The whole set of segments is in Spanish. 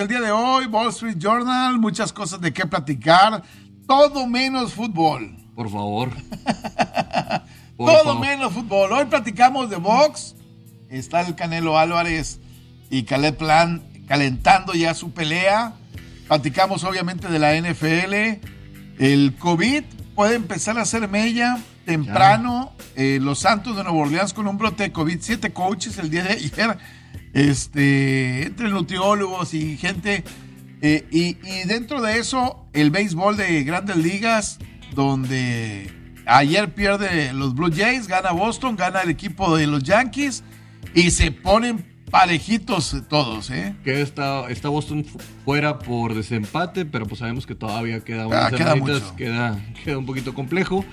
el día de hoy, Wall Street Journal. Muchas cosas de qué platicar. Todo menos fútbol. Por favor. Por Todo favor. menos fútbol. Hoy platicamos de box. Está el Canelo Álvarez y Caleb Plan calentando ya su pelea. Platicamos obviamente de la NFL. El COVID puede empezar a hacer mella temprano. Eh, los Santos de Nueva Orleans con un brote de COVID. Siete coaches el día de ayer. Este, entre nutriólogos y gente. Eh, y, y dentro de eso, el béisbol de grandes ligas, donde ayer pierde los Blue Jays, gana Boston, gana el equipo de los Yankees y se ponen parejitos todos, ¿eh? Que está, está Boston fu- fuera por desempate, pero pues sabemos que todavía queda Ah, queda mucho. queda, queda un poquito complejo.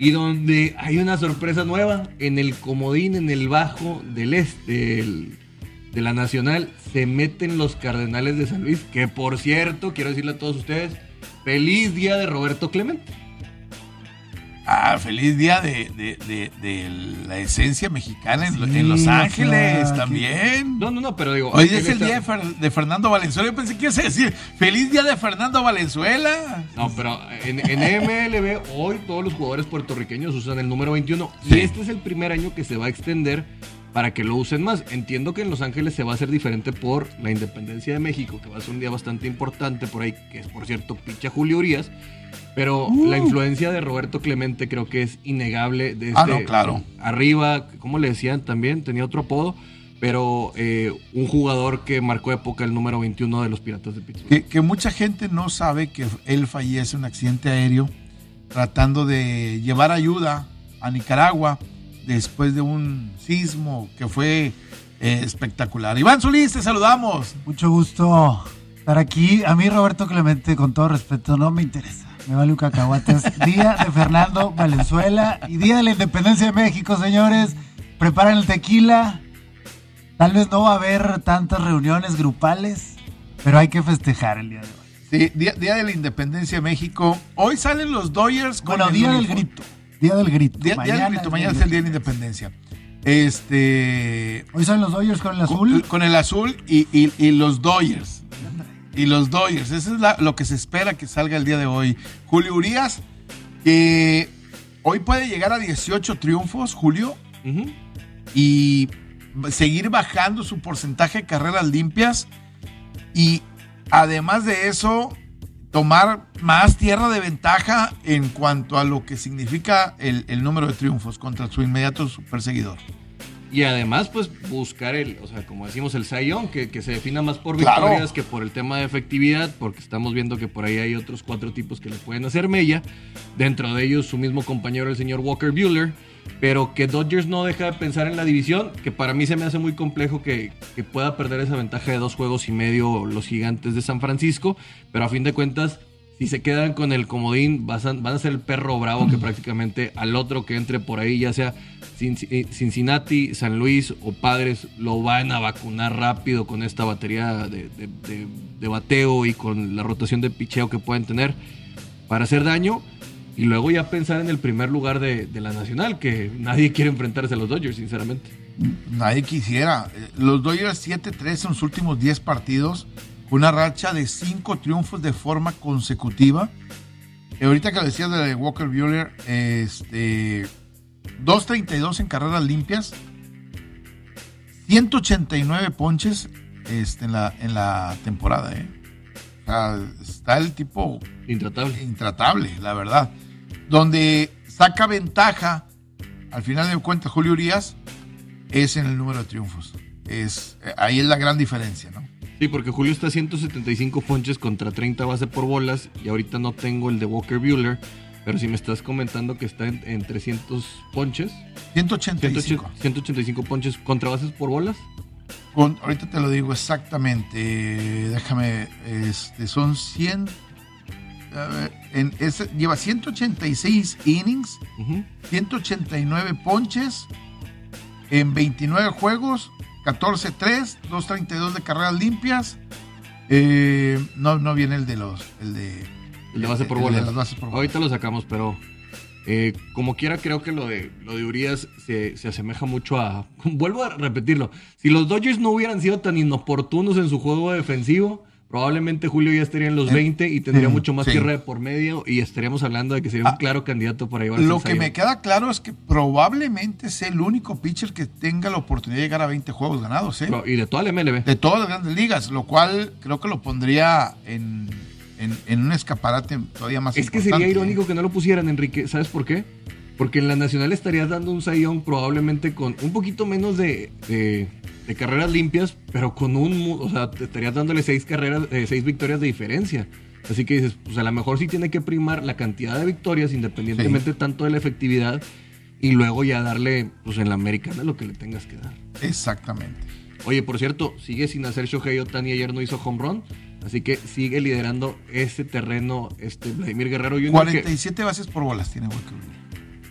Y donde hay una sorpresa nueva, en el comodín, en el bajo del este, de la Nacional, se meten los Cardenales de San Luis, que por cierto, quiero decirle a todos ustedes, feliz día de Roberto Clemente. Ah, feliz día de, de- de- de la esencia mexicana en, Sí, en Los Ángeles que- también. No, no, no, pero digo... Hoy es el está- día de, Fer- de Fernando Valenzuela. Yo pensé que ibas a decir feliz día de Fernando Valenzuela. No, pero en, en MLB hoy todos los jugadores puertorriqueños usan el número 21 Sí. y este es el primer año que se va a extender para que lo usen más. Entiendo que en Los Ángeles se va a hacer diferente por la independencia de México, que va a ser un día bastante importante por ahí, que es por cierto picha Julio Urias, pero Uh. la influencia de Roberto Clemente creo que es innegable. Desde Ah, no, claro. Arriba, como le decían también, tenía otro apodo. Pero eh, un jugador que marcó época el número 21 de los Piratas de Pittsburgh. Que, que mucha gente no sabe que él fallece en un accidente aéreo tratando de llevar ayuda a Nicaragua después de un sismo que fue eh, espectacular. Iván Solís, te saludamos. Mucho gusto estar aquí. A mí, Roberto Clemente, con todo respeto, no me interesa. Me vale un cacahuate. Es día de Fernando Valenzuela y día de la independencia de México, señores. Preparen el tequila. Tal vez no va a haber tantas reuniones grupales, pero hay que festejar el día de hoy. Sí, día, Día de la Independencia de México. Hoy salen los Dodgers con Bueno, el día del uniforme. grito. Día del grito. Día, día del grito, mañana es el Día de la Independencia. Este. Hoy son los Dodgers con el azul. Con, con el azul y, y- y los Dodgers. Y los Dodgers. Eso es la- lo que se espera que salga el día de hoy. Julio Urias, que hoy puede llegar a 18 triunfos, Julio, y seguir bajando su porcentaje de carreras limpias. Y además de eso, tomar más tierra de ventaja en cuanto a lo que significa el, el número de triunfos contra su inmediato perseguidor. Y además, pues buscar el, o sea, como decimos, el Sayón, que, que se defina más por Claro. victorias que por el tema de efectividad, porque estamos viendo que por ahí hay otros cuatro tipos que le pueden hacer mella. Dentro de ellos, su mismo compañero, el señor Walker Bueller. Pero que Dodgers no deja de pensar en la división, que para mí se me hace muy complejo que, que pueda perder esa ventaja de dos juegos y medio los gigantes de San Francisco. Pero a fin de cuentas, si se quedan con el comodín, vas a- van a ser el perro bravo que prácticamente al otro que entre por ahí, ya sea eh, Cincinnati, San Luis o Padres, lo van a vacunar rápido con esta batería de, de- de- de bateo y con la rotación de picheo que pueden tener para hacer daño. Y luego ya pensar en el primer lugar de, de la nacional, que nadie quiere enfrentarse a los Dodgers, sinceramente. Nadie quisiera. Eh, Los Dodgers 7-3 en sus últimos 10 partidos, una racha de 5 triunfos de forma consecutiva. Eh, ahorita que lo decías de Walker Buehler, este, 2.32 en carreras limpias, 189 ponches este, en, la, en la temporada. ¿eh? O sea, está el tipo Intratable. intratable, la verdad. Donde saca ventaja, al final de cuentas, Julio Urias, es en el número de triunfos. Es, eh, ahí es la gran diferencia, ¿no? Sí, porque Julio está a 175 ponches contra 30 base por bolas y ahorita no tengo el de Walker Bueller, pero si me estás comentando que está en, en 300 ponches, 185. 180 185 ponches contra bases por bolas, Con- ahorita te lo digo exactamente. Déjame, este, son 100. En ese- lleva 186 innings, Ujú. 189 ponches en 29 juegos, 14-3, 232 de carreras limpias. Eh, no, no viene el de los. El de, El de base por bolas. las bases por bolas. Ahorita lo sacamos, pero eh, como quiera, creo que lo de, lo de Urias se, se asemeja mucho a. Vuelvo a repetirlo. Si los Dodgers no hubieran sido tan inoportunos en su juego defensivo, probablemente Julio ya estaría en los 20 y tendría mucho más sí. tierra de por medio y estaríamos hablando de que sería un Ah, claro candidato para llevarse Lo que me queda claro es que probablemente sea el único pitcher que tenga la oportunidad de llegar a 20 juegos ganados, ¿eh? Y de toda la MLB. De todas las grandes ligas, lo cual creo que lo pondría en, en- en un escaparate todavía más Es que sería ¿eh? irónico que no lo pusieran, Enrique. ¿Sabes por qué? Porque en la Nacional estarías dando un sayón probablemente con un poquito menos de, de- de carreras limpias, pero con un... O sea, te estarías dándole seis carreras, eh, seis victorias de diferencia. Así que dices, pues a lo mejor sí tiene que primar la cantidad de victorias, independientemente tanto de la efectividad, y luego ya darle, pues en la americana lo que le tengas que dar. Exactamente. Oye, por cierto, sigue sin hacer Shohei Otani, ayer no hizo home run, así que sigue liderando ese terreno este Vladimir Guerrero Jr. que- 47 bases por bolas tiene Walker Buehler.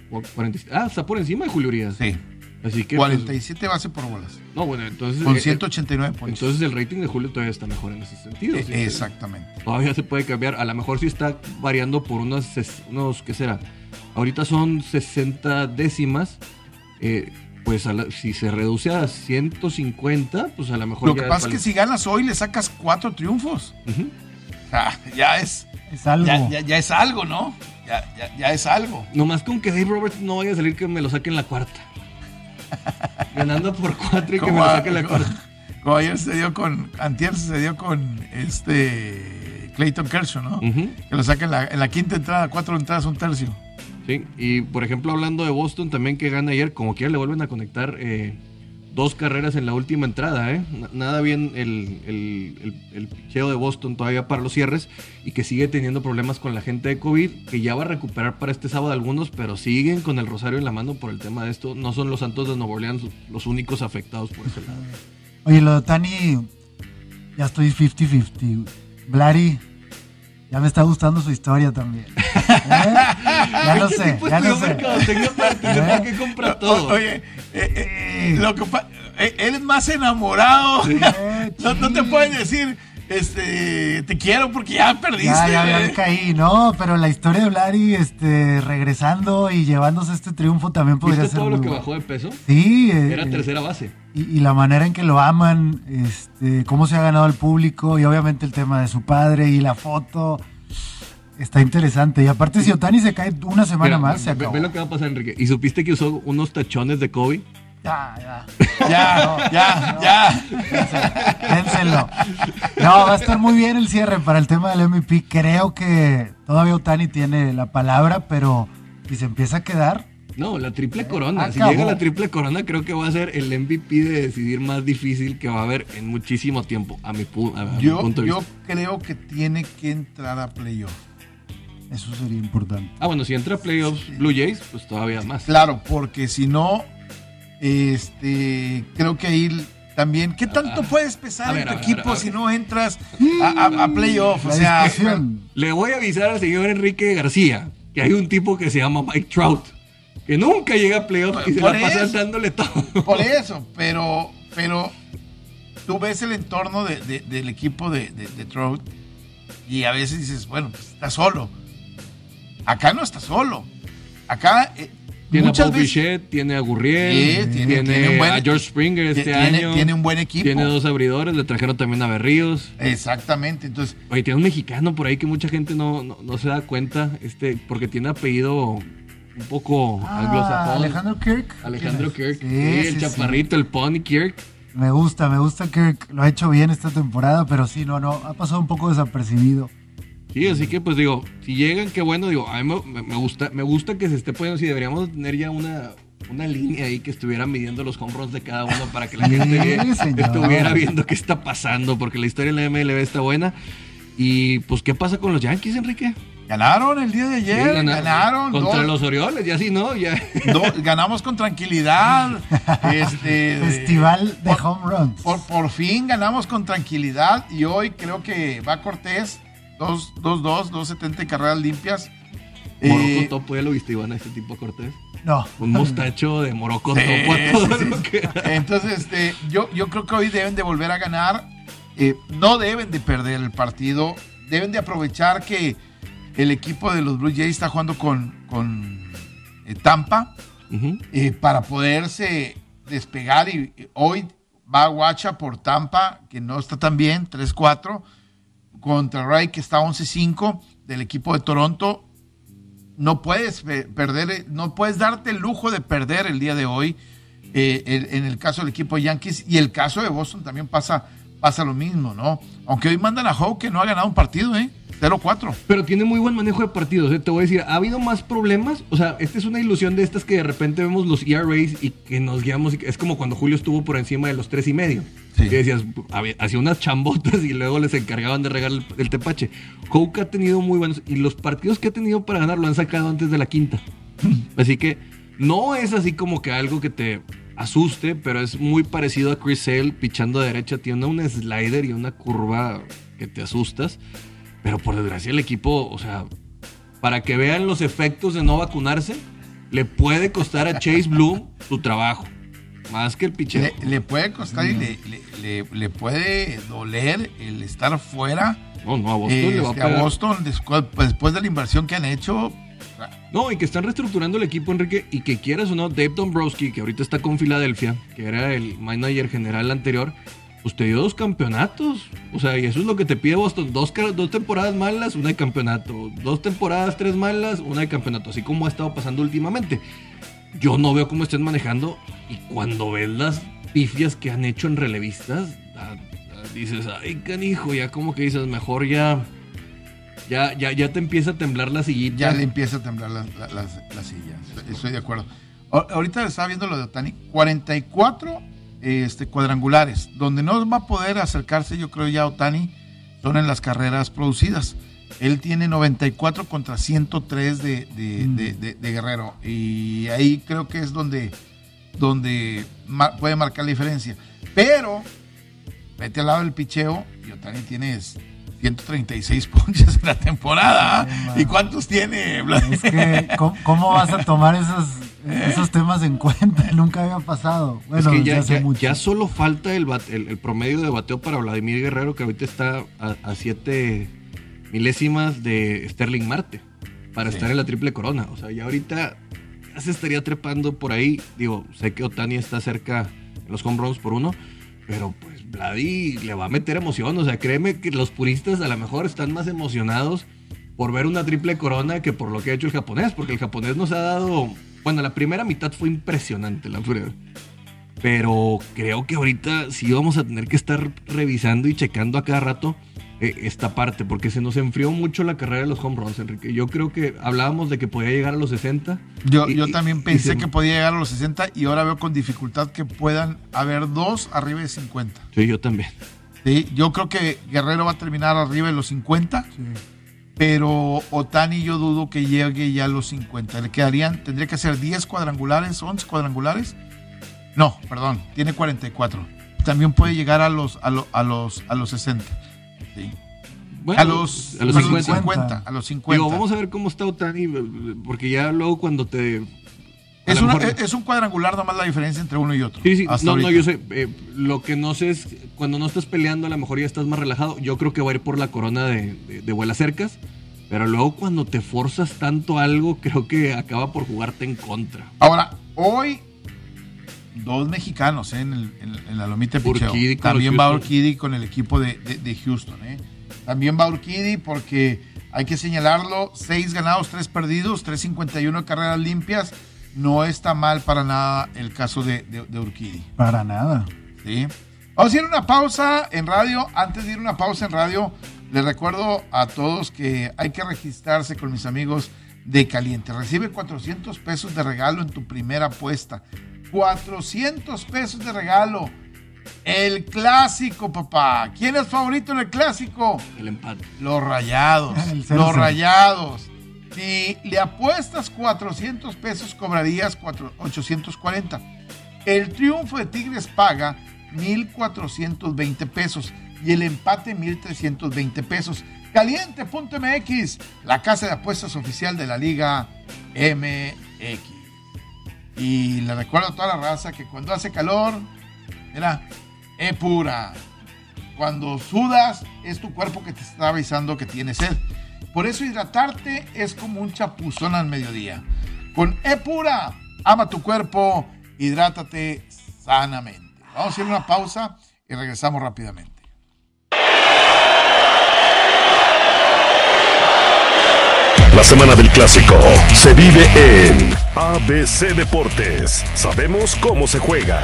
O 40 ah, está por encima de Julio Urias. Sí. Así que. pues, 47 bases por bolas. no, bueno, entonces. Con eh, 189 ponches. entonces el rating de Julio todavía está mejor en ese sentido. Eh, que Exactamente. Todavía se puede cambiar. A lo mejor sí está variando por unos, unos ¿qué será? Ahorita son 60 décimas. eh, pues a la- si se reduce a 150, pues a lo mejor Lo que ya pasa es que si ganas hoy le sacas cuatro triunfos. Ujú. O sea, ya es, Es algo. ya, ya- ya es algo, ¿no? Ya, ya- ya es algo. Nomás con que Dave Roberts no vaya a salir que me lo saquen la cuarta. Ganando por cuatro y que me saquen la como- cuarta. como ayer se dio con, antier se dio con este Clayton Kershaw, ¿no? Ujú. Que lo saca en la, en la quinta entrada, cuatro entradas, un tercio. Sí, y por ejemplo, hablando de Boston también que gana ayer, como quiera le vuelven a conectar eh, dos carreras en la última entrada, ¿eh? Na- Nada bien el, el, el, picheo de Boston todavía para los cierres y que sigue teniendo problemas con la gente de COVID, que ya va a recuperar para este sábado algunos, pero siguen con el rosario en la mano por el tema de esto. No son los Santos de Nueva Orleans los únicos afectados por ese lado. Oye, lo de Tani, ya estoy 50-50. Blari, ya me está gustando su historia también. ¿Eh? Ya no Este sé, tipo ya no estudió sé. mercadotecnia para que compra todo. O- oye, eh, eh, lo que eh, él es más enamorado. Eh, no, no te pueden decir, este, te quiero porque ya perdiste. Ya, ya, ya me caí, no, pero la historia de Blari, este, regresando y llevándose este triunfo también podría ¿Viste ser todo muy lo que bueno. bajó de peso? Sí, eh, Era eh, tercera base. y, y la manera en que lo aman, este, cómo se ha ganado al público y obviamente el tema de su padre y la foto. Está interesante. Y aparte, si Otani se cae una semana Mira, más, se ve- acabó. Ve lo que va a pasar, Enrique. ¿Y supiste que usó unos tachones de Kobe? Ya, ya. Ya, ya, ya. Dénselo. No, va a estar muy bien el cierre para el tema del MVP. Creo que todavía Otani tiene la palabra, pero si se empieza a quedar, No, la triple corona. Si acabó. llega la triple corona, creo que va a ser el MVP de decidir más difícil que va a haber en muchísimo tiempo, a mi, pu- a mi Yo, punto de yo vista. creo que tiene que entrar a playoff. eso sería importante. Ah, bueno, si entra a playoffs Blue Jays, pues todavía más. Claro, porque si no, este, creo que ahí también, ¿qué tanto puedes a pesar ver, en tu ver, equipo si no entras a, a- a playoff? O sea. Le voy a avisar al señor Enrique García que hay un tipo que se llama Mike Trout, que nunca llega a playoffs y se la pasa eso. dándole todo. por eso, pero, pero tú ves el entorno de- de- del equipo de Trout y a veces dices, bueno, pues está solo. Acá no está solo. Acá eh, Tiene a Paul Bichette, tiene a Gurriel, Sí, tiene, tiene- tiene un buen- a George Springer este tiene, año. tiene un buen equipo. Tiene dos abridores, le trajeron también a Berríos. Exactamente, entonces Oye, tiene un mexicano por ahí que mucha gente no, no, no se da cuenta, este, porque tiene apellido un poco Ah, anglosajón. Alejandro Kirk. Alejandro. Kirk. Sí, Sí, el chaparrito, el Pony Kirk. Me gusta, me gusta Kirk. Lo ha hecho bien esta temporada, pero sí, no, no, ha pasado un poco desapercibido. Sí, así que pues digo, si llegan, qué bueno, digo, a mí me, gusta, me gusta que se esté poniendo, si deberíamos tener ya una, una línea ahí que estuviera midiendo los home runs de cada uno para que la gente estuviera viendo qué está pasando, porque la historia en la MLB está buena. Y pues, ¿qué pasa con los Yankees, Enrique? ganaron el día de Sí, ayer, gana- ganaron. Contra dos- los Orioles, ya sí, ¿no? Ya. dos- ganamos con tranquilidad. Este, Festival de por- home runs. Por, por fin ganamos con tranquilidad y hoy creo que va Cortés 2-2, 270 carreras limpias. Eh, Topo, ¿ya lo viste, Iván, a este tipo Cortés? No. Un mostacho de Morocco Topo a todo lo que... Entonces, este, yo, yo creo que hoy deben de volver a ganar. Eh, no deben de perder el partido. Deben de aprovechar que el equipo de los Blue Jays está jugando con, con eh, Tampa Ujú. eh, para poderse despegar. Y y hoy va Guacha por Tampa, que no está tan bien, 3-4, contra Ray, que está 11-5 del equipo de Toronto. No puedes pe- perder, eh, no puedes darte el lujo de perder el día de hoy. eh, en, el caso del equipo de Yankees y el caso de Boston también pasa, pasa lo mismo, ¿no? Aunque hoy mandan a Howe que no ha ganado un partido, ¿eh? 0-4. Pero tiene muy buen manejo de partidos. ¿eh? Te voy a decir, ha habido más problemas. O sea, esta es una ilusión de estas que de repente vemos los ERAs y que nos guiamos. Es como cuando Julio estuvo por encima de los tres y medio. Sí. Que decías, hacía unas chambotas y luego les encargaban de regar el, el tepache. Hoke ha tenido muy buenos. Y los partidos que ha tenido para ganar lo han sacado antes de la quinta. Así que no es así como que algo que te asuste, pero es muy parecido a Chris Sale pichando de derecha. Tiene un slider y una curva que te asustas. Pero por desgracia el equipo, o sea, para que vean los efectos de no vacunarse, le puede costar a Chase Bloom su trabajo. Más que el picheo. Le, le puede costar y le, le- le- le puede doler el estar fuera. No, no, a Boston le va a. Boston, después, pues, después de la inversión que han hecho. No, y que están reestructurando el equipo, Enrique, y que quieras o no, Dave Dombrowski, que ahorita está con Filadelfia, que era el manager general anterior, pues te dio dos campeonatos. O sea, y eso es lo que te pide Boston. Dos, dos temporadas malas, una de campeonato. Dos temporadas, tres malas, una de campeonato. Así como ha estado pasando últimamente. Yo no veo cómo estén manejando. Y cuando ves las pifias que han hecho en relevistas, ah, ah, dices, ay, canijo, ya como que dices, mejor ya... Ya, ya, ya te empieza a temblar la sillita. Ya le empieza a temblar la, la- la silla. Estoy- de acuerdo. Ahorita estaba viendo lo de Otani. 44 este, cuadrangulares. Donde no va a poder acercarse, yo creo ya Otani, son en las carreras producidas. Él tiene 94 contra 103 de, de- Mm. de- de- de Guerrero. Y ahí creo que es donde, donde puede marcar la diferencia. Pero, vete al lado del picheo y Otani tienes 136 ponches en la temporada. Sí. ¿Y cuántos tiene? Es que, ¿cómo, cómo vas a tomar esos, esos temas en cuenta? Nunca había pasado. Bueno, es que desde ya, hace ya- mucho. ya solo falta el, bate- el, el promedio de bateo para Vladimir Guerrero, que ahorita está a, a siete milésimas de Sterling Marte para Sí. estar en la triple corona. O sea, ya ahorita ya se estaría trepando por ahí. Digo, sé que Otani está cerca en los home runs por uno, pero pues Vladi le va a meter emoción. O sea, créeme que los puristas a lo mejor están más emocionados por ver una triple corona que por lo que ha hecho el japonés, porque el japonés nos ha dado. Bueno, la primera mitad fue impresionante, la verdad. Pero creo que ahorita sí vamos a tener que estar revisando y checando a cada rato eh, esta parte, porque se nos enfrió mucho la carrera de los home runs, Enrique. Yo creo que hablábamos de que podía llegar a los 60. Yo, y- yo también pensé se- que podía llegar a los 60 y ahora veo con dificultad que puedan haber dos arriba de 50. Sí, yo también. ¿sí? Yo creo que Guerrero va a terminar arriba de los 50, Sí. pero Otani yo dudo que llegue ya a los 50. Le quedarían, tendría que ser 10 cuadrangulares, 11 cuadrangulares. No, perdón, tiene 44. También puede llegar a los, a, lo- a los, a los 60. ¿Sí? Bueno, a los, a los perdón, 50. 50, A los 50. Digo, vamos a ver cómo está Otani, porque ya luego cuando te... es, una- mejor- es- un cuadrangular nomás la diferencia entre uno y otro. Sí, sí, hasta no, no, yo sé. eh, lo que no sé es cuando no estás peleando, a lo mejor ya estás más relajado. Yo creo que va a ir por la corona de, de, de vuelas cercas. Pero luego cuando te forzas tanto algo, creo que acaba por jugarte en contra. Ahora, hoy dos mexicanos ¿eh? en, el- en- en la lomita de picheo. También va Houston. Urquidy con el equipo de, de- de Houston. ¿eh? También va Urquidy porque hay que señalarlo, seis ganados, tres perdidos, 351 carreras limpias. No está mal para nada el caso de, de, de Urquidy. Para nada. ¿sí? Vamos a ir a una pausa en radio. Antes de ir a una pausa en radio, les recuerdo a todos que hay que registrarse con mis amigos de Caliente. Recibe 400 pesos de regalo en tu primera apuesta. 400 pesos de regalo. El clásico, papá. ¿Quién es favorito en el clásico? El empate. Los rayados. Cero los rayados. Si le apuestas 400 pesos, cobrarías cuatro- 840. El triunfo de Tigres paga 1,420 pesos y el empate 1,320 pesos. Caliente.mx, la casa de apuestas oficial de la Liga MX. Y le recuerdo a toda la raza que cuando hace calor, mira, es pura. Cuando sudas, es tu cuerpo que te está avisando que tiene sed. Por eso hidratarte es como un chapuzón al mediodía. Con Epura, ama tu cuerpo, hidrátate sanamente. Vamos a hacer una pausa y regresamos rápidamente. La semana del clásico se vive en ABC Deportes. Sabemos cómo se juega.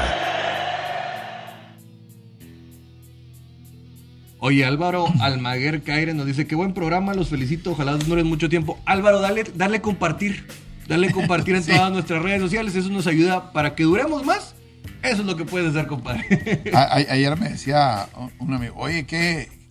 Oye, Álvaro Almaguer Caire nos dice, qué buen programa, los felicito, ojalá duren mucho tiempo. Álvaro, dale, dale compartir, dale compartir en Sí. todas nuestras redes sociales, eso nos ayuda para que duremos más. Eso es lo que puedes hacer, compadre. A- a- ayer me decía un amigo, oye, qué, qué-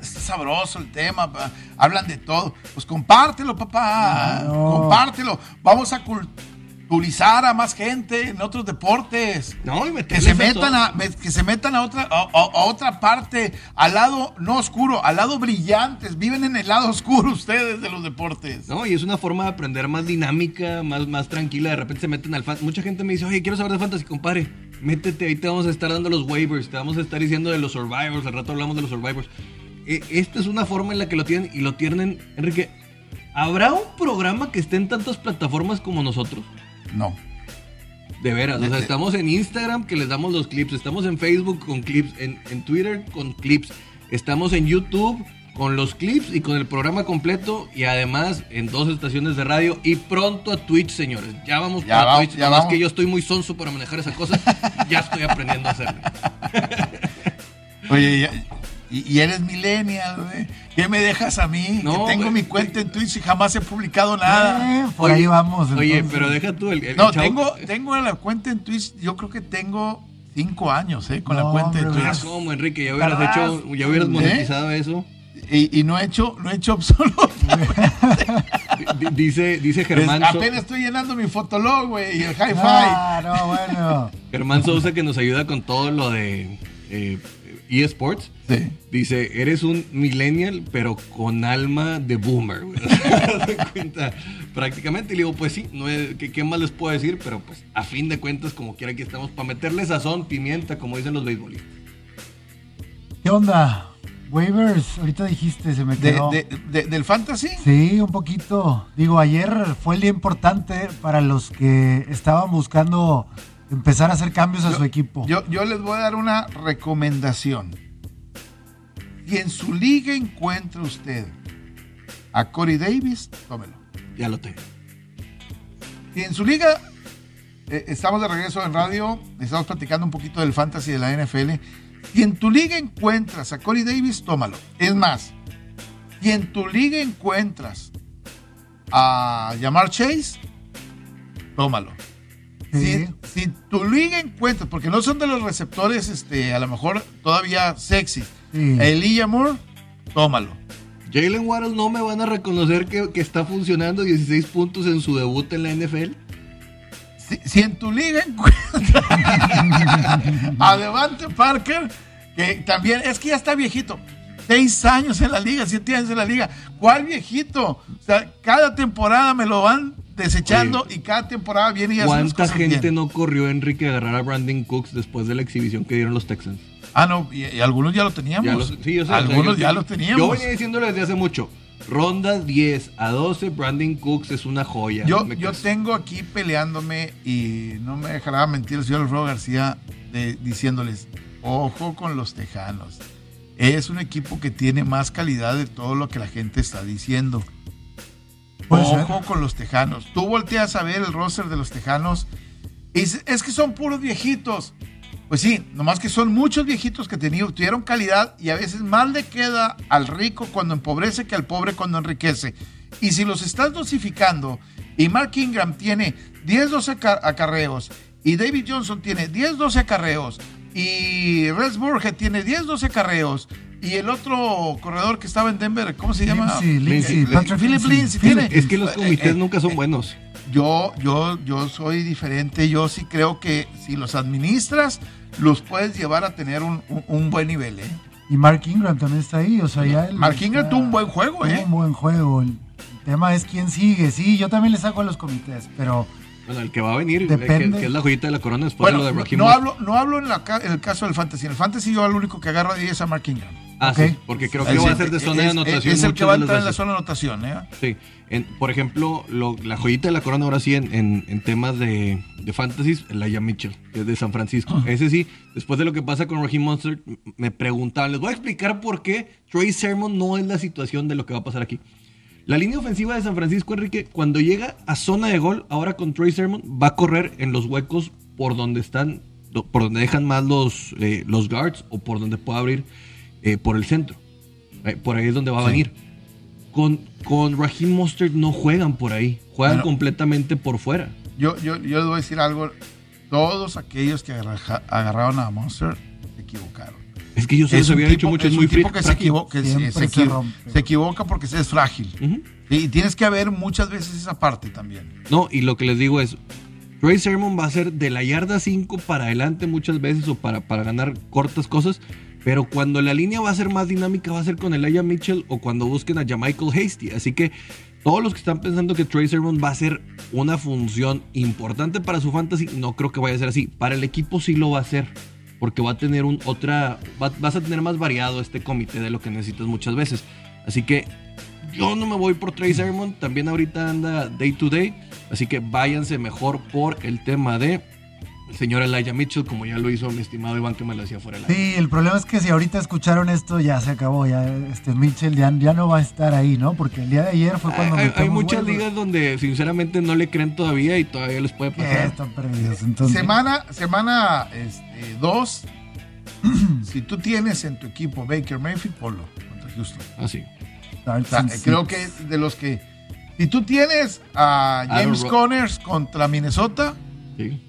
está sabroso el tema, pa- hablan de todo. Pues compártelo, papá, Claro. compártelo. Vamos a culturizar a más gente en otros deportes. No, y Que se metan a, que se metan a otra, a, a- otra parte, al lado no oscuro, al lado brillantes. Viven en el lado oscuro ustedes de los deportes. No, y es una forma de aprender más dinámica, más, más tranquila. De repente se meten al fan. Mucha gente me dice, oye, quiero saber de fantasy, compadre. Métete, ahí te vamos a estar dando los waivers, te vamos a estar diciendo de los survivors. Al rato hablamos de los survivors. Eh, esta es una forma en la que lo tienen y lo tienen, Enrique. ¿Habrá un programa que esté en tantas plataformas como nosotros? No. De veras, o sea, estamos en Instagram que les damos los clips, estamos en Facebook con clips, en, en Twitter con clips, estamos en YouTube con los clips y con el programa completo y además en dos estaciones de radio y pronto a Twitch, señores. Ya vamos Ya para vamos, Twitch, ya más vamos. que yo estoy muy sonso para manejar esa cosa, ya estoy aprendiendo a hacerlo. Oye, ya- y, y eres millennial, güey. ¿Qué me dejas a mí? No, que tengo güey. mi cuenta en Twitch y jamás he publicado nada. Eh, por ahí vamos. Oye, entonces. pero deja tú el, el No, chavo- tengo, tengo la cuenta en Twitch, yo creo que tengo cinco años, ¿eh? Con la cuenta hombre, Twitch. ¿Cómo, Enrique? Ya hubieras hecho, ya hubieras ¿Eh? monetizado eso. Y, y no he hecho, no he hecho Dice, dice Germán, So- Apenas estoy llenando mi fotolog, güey, y el hi-fi. Ah, no, bueno. Germán Sousa que nos ayuda con todo lo de eh, eSports. Sí. Dice, eres un millennial, pero con alma de boomer. Prácticamente. Y le digo, pues sí, no es- ¿qué, qué más les puedo decir? Pero pues a fin de cuentas, como quiera, aquí estamos para meterle sazón, pimienta, como dicen los beisbolistas. ¿Qué onda? Waivers, ahorita dijiste, se me De- quedó. de- de- ¿Del fantasy? Sí, un poquito. Digo, ayer fue el día importante para los que estaban buscando empezar a hacer cambios a Yo- su equipo. Yo, yo les voy a dar una recomendación. Si en su liga encuentra usted a Corey Davis, tómelo. Ya lo tengo. Si en su liga, eh, estamos de regreso en radio, estamos platicando un poquito del fantasy de la NFL. Si en tu liga encuentras a Corey Davis, tómalo. Es más, si en tu liga encuentras a Yamar Chase, tómalo. Sí. Si, si tu liga encuentras, porque no son de los receptores, este, a lo mejor todavía sexy, Sí. Elijah Moore, tómalo. Jalen Waddle no me van a reconocer que, que está funcionando 16 puntos en su debut en la NFL. Si, si en tu liga encuentras a Devante Parker, que también es que ya está viejito. Seis años en la liga, siete años en la liga. ¿Cuál viejito? O sea, cada temporada me lo van desechando y cada temporada viene y hace ¿Cuánta gente bien. no corrió Enrique a agarrar a Brandon Cooks después de la exhibición que dieron los Texans? Ah, no, y, y algunos ya lo teníamos. Ya los- sí, yo sé, o sea, algunos yo- ya lo teníamos. Yo venía diciéndolo desde hace mucho. Ronda 10 a 12, Brandon Cooks es una joya. Yo, yo tengo aquí peleándome y no me dejará mentir el señor Alfredo García de- diciéndoles, ojo con los Tejanos. Es un equipo que tiene más calidad de todo lo que la gente está diciendo. Ojo con los Tejanos. Tú volteas a ver el roster de los Tejanos y dices, es que son puros viejitos. Pues sí, nomás que son muchos viejitos que teni- tuvieron calidad y a veces más le queda al rico cuando empobrece que al pobre cuando enriquece. Y si los estás dosificando y Mark Ingram tiene 10, 12 aca- acarreos y David Johnson tiene 10, 12 acarreos y Res Burge tiene 10, 12 acarreos y el otro corredor que estaba en Denver, ¿cómo se llama? Patrick Philip tiene. Es que los comités eh, nunca son eh, buenos. yo, yo, yo soy diferente. Yo sí creo que si los administras, los puedes llevar a tener un, un- un buen nivel. ¿eh? Y Mark Ingram también está ahí, o sea, ya... él Mark Ingram está- tuvo un buen juego, tuvo ¿eh? un buen juego. El tema es quién sigue. Sí, yo también le saco a los comités, pero Bueno, el que va a venir, eh, que, Depende. que es la joyita de la corona después Bueno, de lo de no, Raheem no Mostert. hablo, no hablo en, la en el caso del Fantasy. En el Fantasy yo al único que agarro ahí es a Mark Ingram. Ah, sí, porque creo que Es va a ser de zona de es- anotación. Es el que va a de entrar en la zona de anotación, ¿eh? Sí, en- por ejemplo, lo- la joyita de la corona ahora sí en, en- en temas de, de fantasy, Elijah Mitchell, que es de San Francisco. Ese sí, después de lo que pasa con Raheem Monster, me preguntaban, les voy a explicar por qué Trey Sermon no es la situación de lo que va a pasar aquí. La línea ofensiva de San Francisco, Enrique, cuando llega a zona de gol, ahora con Trey Sermon, va a correr en los huecos por donde están, por donde dejan más los, eh, los guards o por donde pueda abrir eh, por el centro. Eh, por ahí es donde va a Sí. venir. Con, con Raheem Mostert no juegan por ahí, juegan Bueno. completamente por fuera. Yo, yo, yo les voy a decir algo. Todos aquellos que agarra- agarraron a Monster se equivocaron. Es que yo se había tipo- dicho mucho, es un muy tipo que se que se, Siempre se se equi- rompe. se equivoca porque es frágil. Y tienes que ver muchas veces esa parte también. No, y lo que les digo es, Trey Sermon va a ser de la yarda 5 para adelante muchas veces o para, para ganar cortas cosas, pero cuando la línea va a ser más dinámica va a ser con Elijah Mitchell o cuando busquen a Jamichael Hasty. Así que todos los que están pensando que Trey Sermon va a ser una función importante para su fantasy, no creo que vaya a ser así. Para el equipo sí lo va a hacer, porque va a tener un otra, va- vas a tener más variado este comité de lo que necesitas muchas veces. Así que yo no me voy por Trey Sermon, también ahorita anda day to day, así que váyanse mejor por el tema de el señor Elijah Mitchell, como ya lo hizo mi estimado Iván que me lo hacía fuera del aire. Sí, el problema es que si ahorita escucharon esto, ya se acabó. Ya este Mitchell ya, ya no va a estar ahí, ¿no? Porque el día de ayer fue cuando Hay, hay- muchas ligas donde sinceramente no le creen todavía y todavía les puede pasar. están perdidos. Entonces, Semana, semana 2. si tú tienes en tu equipo Baker Mayfield, ponlo contra Houston. Así. starts O sea, creo six. que de los que. Si tú tienes a James Ro- Connors contra Minnesota, Sí.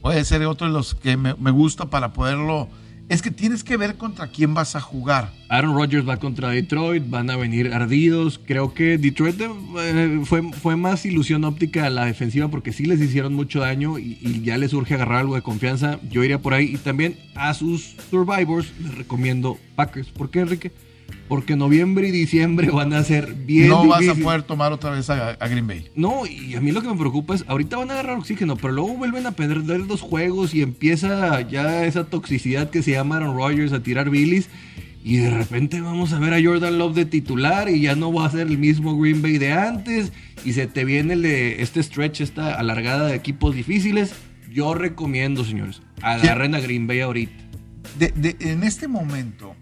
Puede ser otro de los que me, gusta para poderlo. Es que tienes que ver contra quién vas a jugar. Aaron Rodgers va contra Detroit, van a venir ardidos. Creo que Detroit eh, fue, fue más ilusión óptica a la defensiva porque sí les hicieron mucho daño y, y ya les urge agarrar algo de confianza. Yo iría por ahí y también a sus survivors les recomiendo Packers. ¿Por qué, Enrique? Porque noviembre y diciembre van a ser bien no vas a poder tomar otra vez a, a Green Bay. No, y a mí lo que me preocupa es, ahorita van a agarrar oxígeno, pero luego vuelven a perder dos juegos y empieza ya esa toxicidad que se llama Aaron Rodgers a tirar bilis. Y de repente vamos a ver a Jordan Love de titular y ya no va a ser el mismo Green Bay de antes. Y se te viene el de este stretch, esta alargada de equipos difíciles. Yo recomiendo, señores, agarren a Green Bay ahorita. De- de- en este momento,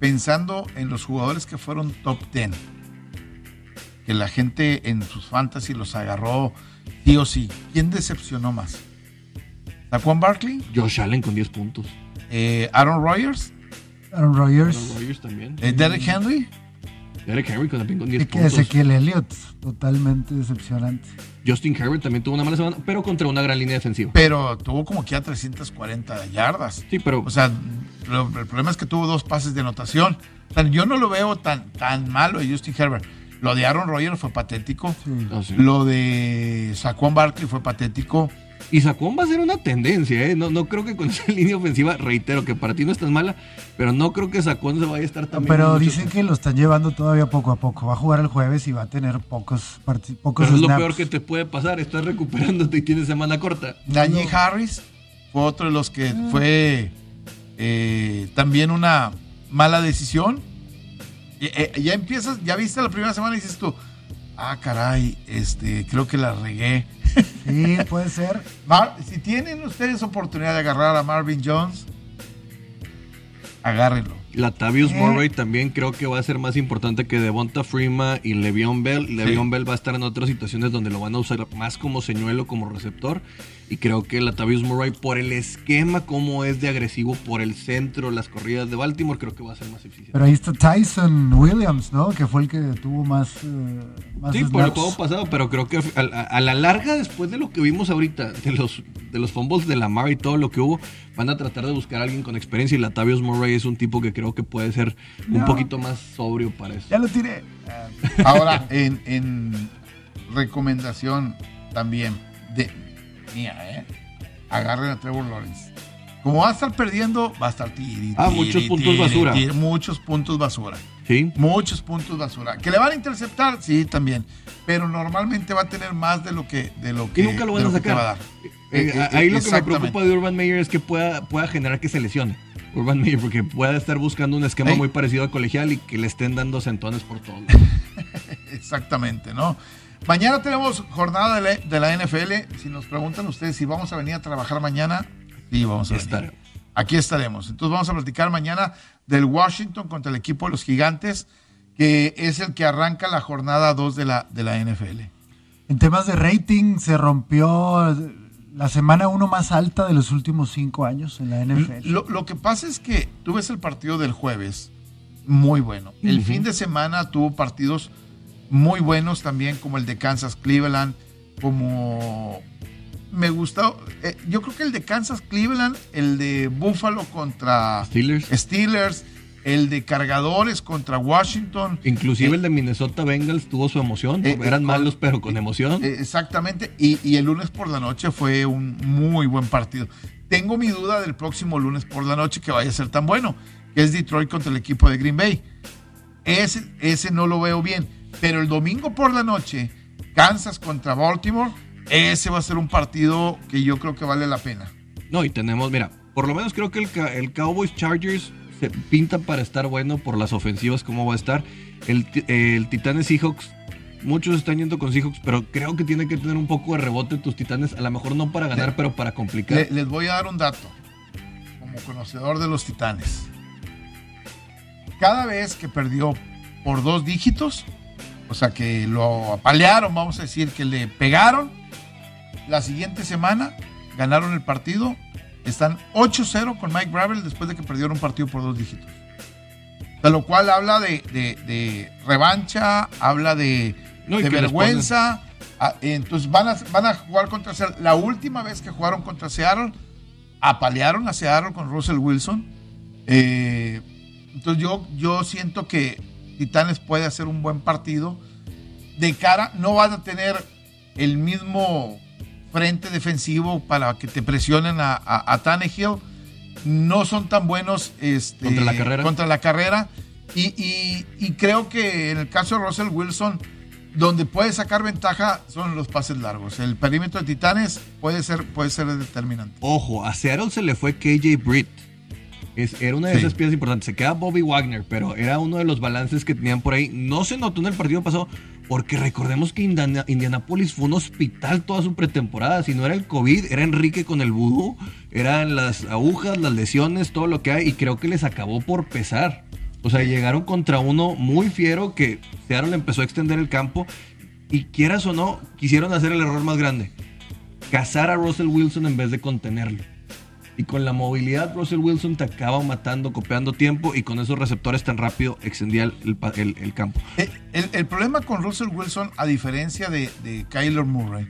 pensando en los jugadores que fueron top 10, que la gente en sus fantasy los agarró sí o sí, ¿quién decepcionó más? ¿Saquon Barkley? Josh Allen con 10 puntos. Eh, ¿Aaron Rodgers? Aaron Rodgers Aaron Rodgers también. Eh, ¿Derek Henry? Derek Henry con- también con 10 y que puntos. Ezequiel Elliott, totalmente decepcionante. Justin Herbert también tuvo una mala semana, pero contra una gran línea defensiva. Pero tuvo como que a 340 yardas. Sí, pero O sea, lo- el problema es que tuvo dos pases de anotación. O sea, yo no lo veo tan, tan malo de Justin Herbert. Lo de Aaron Rodgers fue patético. Sí. sí. Lo de Saquon Barkley fue patético. Y Sacón va a ser una tendencia, ¿eh? No, no creo que con esa línea ofensiva, reitero que para ti no es tan mala, pero no creo que Sacón se vaya a estar tan Pero dicen que lo están llevando todavía poco a poco. Va a jugar el jueves y va a tener pocos, parti- pocos Pero es lo peor que te puede pasar, estás recuperándote y tienes semana corta. Najee Harris fue otro de los que fue eh, también una mala decisión. Eh, ya empiezas, ya viste la primera semana y dices tú, ah, caray, este, creo que la regué. Sí, puede ser. Mar- si tienen ustedes oportunidad de agarrar a Marvin Jones, agárrenlo. Latavius Eh. Murray también creo que va a ser más importante que Devonta Freeman y Le'Veon Bell. Le'Veon Bell va a estar en otras situaciones donde lo van a usar más como señuelo, como receptor. Y creo que Latavius Murray, por el esquema como es de agresivo por el centro, las corridas de Baltimore, creo que va a ser más eficiente. Pero ahí está Tyson Williams, ¿no? Que fue el que tuvo más, eh, más Sí, por el snaps. juego pasado, pero creo que a, a- a la larga, después de lo que vimos ahorita, de los, de los fumbles de Lamar y todo lo que hubo, van a tratar de buscar a alguien con experiencia. Y Latavius Murray es un tipo que creo que puede ser un poquito más sobrio para eso. Ya lo tiré. Ahora, en, en recomendación también de ¿eh? Agarren a Trevor Lawrence. Como va a estar perdiendo, va a estar tiri, Ah, tiri, muchos puntos tiri, basura. muchos puntos basura. Sí. Muchos puntos basura. ¿Que le van a interceptar? Sí, también. Pero normalmente va a tener más de lo que, de lo que, Y nunca lo van a sacar. va a dar. Eh, Eh, eh, ahí lo que me preocupa de Urban Meyer es que pueda, pueda generar que se lesione. Urban Meyer, porque pueda estar buscando un esquema muy parecido al colegial y que le estén dando sentones por lados. Exactamente, ¿no? Mañana tenemos jornada de la, de la NFL. Si nos preguntan ustedes si vamos a venir a trabajar mañana, sí, vamos a venir. Estaremos. Aquí estaremos. Entonces vamos a platicar mañana del Washington contra el equipo de los Gigantes, que es el que arranca la jornada 2 de la, de la NFL. En temas de rating, se rompió la semana uno más alta de los últimos cinco años en la NFL. Lo, lo que pasa es que tú ves el partido del jueves, muy bueno. El fin de semana tuvo partidos muy buenos también, como el de Kansas Cleveland, como me gustó. eh, yo creo que el de Kansas Cleveland, el de Buffalo contra Steelers. Steelers, el de Cargadores contra Washington. Inclusive Eh, el de Minnesota Bengals tuvo su emoción. eh, Eran con- malos, pero con emoción. Exactamente, y, y el lunes por la noche fue un muy buen partido. Tengo mi duda del próximo lunes por la noche que vaya a ser tan bueno, que es Detroit contra el equipo de Green Bay. Ese, ese no lo veo bien, pero el domingo por la noche, Kansas contra Baltimore, ese va a ser un partido que yo creo que vale la pena. No, y tenemos, mira, por lo menos creo que el, Cowboys Chargers se pinta para estar bueno por las ofensivas, cómo va a estar. El, el Titanes Seahawks, muchos están yendo con Seahawks, pero creo que tiene que tener un poco de rebote tus Titanes, a lo mejor no para ganar, Le- pero para complicar. Le- les voy a dar un dato, como conocedor de los Titanes. Cada vez que perdió por dos dígitos, o sea que lo apalearon, vamos a decir que le pegaron, la siguiente semana ganaron el partido, están 8-0 con Mike Bravel después de que perdieron un partido por dos dígitos. De lo cual habla de, de- de revancha, habla de, No, vergüenza. Ah, Entonces van a, van a jugar contra Seattle. La última vez que jugaron contra Seattle, apalearon a Seattle con Russell Wilson. Eh, entonces yo, yo siento que Titanes puede hacer un buen partido. De cara, no van a tener el mismo frente defensivo para que te presionen a, a, a Tannehill. No son tan buenos este, Contra la carrera. contra la carrera. Y, y- y creo que en el caso de Russell Wilson, donde puede sacar ventaja son los pases largos. El perímetro de Titanes puede ser, puede ser determinante. Ojo, a Seattle se le fue KJ Britt. Es, era una de Sí. esas piezas importantes. Se queda Bobby Wagner, pero era uno de los balances que tenían por ahí. No se notó en el partido pasado, porque recordemos que Indiana- Indianapolis fue un hospital toda su pretemporada. Si no era el COVID, era Enrique con el vudú, eran las agujas, las lesiones, todo lo que hay, y creo que les acabó por pesar. O sea, llegaron contra uno muy fiero que Seattle empezó a extender el campo, y quieras o no, quisieron hacer el error más grande cazar a Russell Wilson en vez de contenerlo. Y con la movilidad, Russell Wilson te acaba matando, copiando tiempo y con esos receptores tan rápido extendía el, campo. Eh, El, el problema con Russell Wilson, a diferencia de, de Kyler Murray,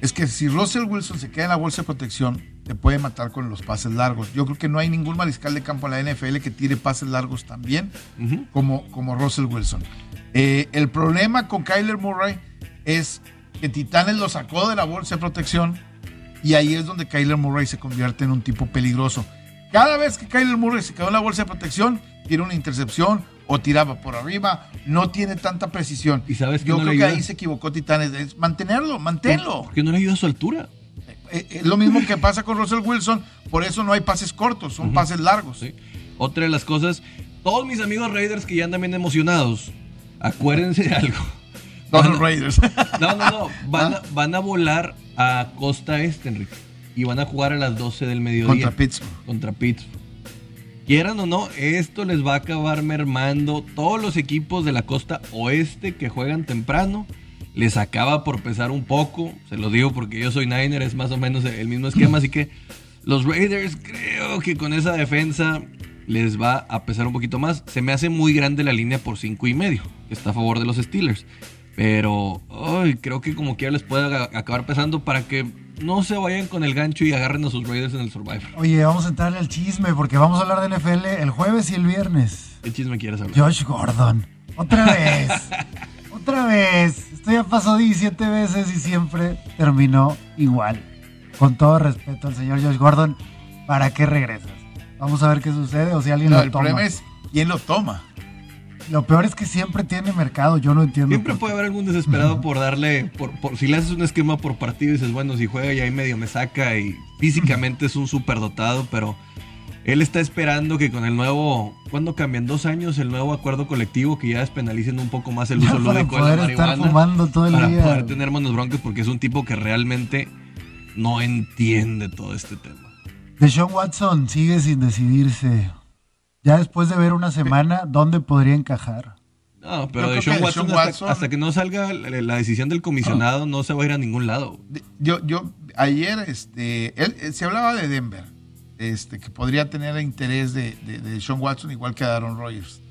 es que si Russell Wilson se queda en la bolsa de protección, te puede matar con los pases largos. Yo creo que no hay ningún mariscal de campo en la NFL que tire pases largos tan bien como, como Russell Wilson. Eh, el problema con Kyler Murray es que Titanes lo sacó de la bolsa de protección y ahí es donde Kyler Murray se convierte en un tipo peligroso. Cada vez que Kyler Murray se quedó en la bolsa de protección, tira una intercepción o tiraba por arriba, no tiene tanta precisión. ¿Y sabes Yo no creo que ahí se equivocó Titanes, es mantenerlo, manténlo. ¿Por qué no le ayuda a su altura? Eh, Es lo mismo que pasa con Russell Wilson, por eso no hay pases cortos, son pases largos. ¿sí? Otra de las cosas, todos mis amigos Raiders que ya andan bien emocionados, acuérdense de algo. No, a- Raiders. No, no, no. Van, ¿Ah? a, van a volar a Costa Este, Enrique. Y van a jugar a las 12 del mediodía. Contra Pittsburgh. Contra Pittsburgh. Quieran o no, esto les va a acabar mermando. Todos los equipos de la costa oeste que juegan temprano les acaba por pesar un poco. Se lo digo porque yo soy Niner, es más o menos el mismo esquema. Así que los Raiders creo que con esa defensa les va a pesar un poquito más. Se me hace muy grande la línea por cinco y medio, está a favor de los Steelers. Pero ay, creo que como quiera les puede acabar pesando para que no se vayan con el gancho y agarren a sus Raiders en el Survivor. Oye, vamos a entrarle al chisme porque vamos a hablar de NFL el jueves y el viernes. ¿Qué chisme quieres hablar? Josh Gordon. Otra vez. Otra vez. Esto ya pasó 17 veces y siempre terminó igual. Con todo respeto al señor Josh Gordon. ¿para qué regresas? Vamos a ver qué sucede o si alguien No, lo el toma. problema es quién lo toma. Lo peor es que siempre tiene mercado, yo no entiendo. Siempre puede haber algún desesperado por darle, por, por- si le haces un esquema por partido y dices, bueno, si juega y ahí medio me saca y físicamente es un superdotado, pero él está esperando que con el nuevo, ¿cuándo cambian? Dos años el nuevo acuerdo colectivo que ya despenalicen un poco más el uso lúdico de poder la estar fumando todo el para día. poder tener menos broncas porque es un tipo que realmente no entiende todo este tema. Deshaun Watson sigue sin decidirse. Ya después de ver una semana, ¿dónde podría encajar? No, pero de Sean Watson, hasta, que no salga la, la decisión del comisionado no se va a ir a ningún lado. Yo, yo, ayer, este, él, él- se hablaba de Denver, este, que podría tener interés de, de, de Sean Watson igual que de Aaron Rodgers.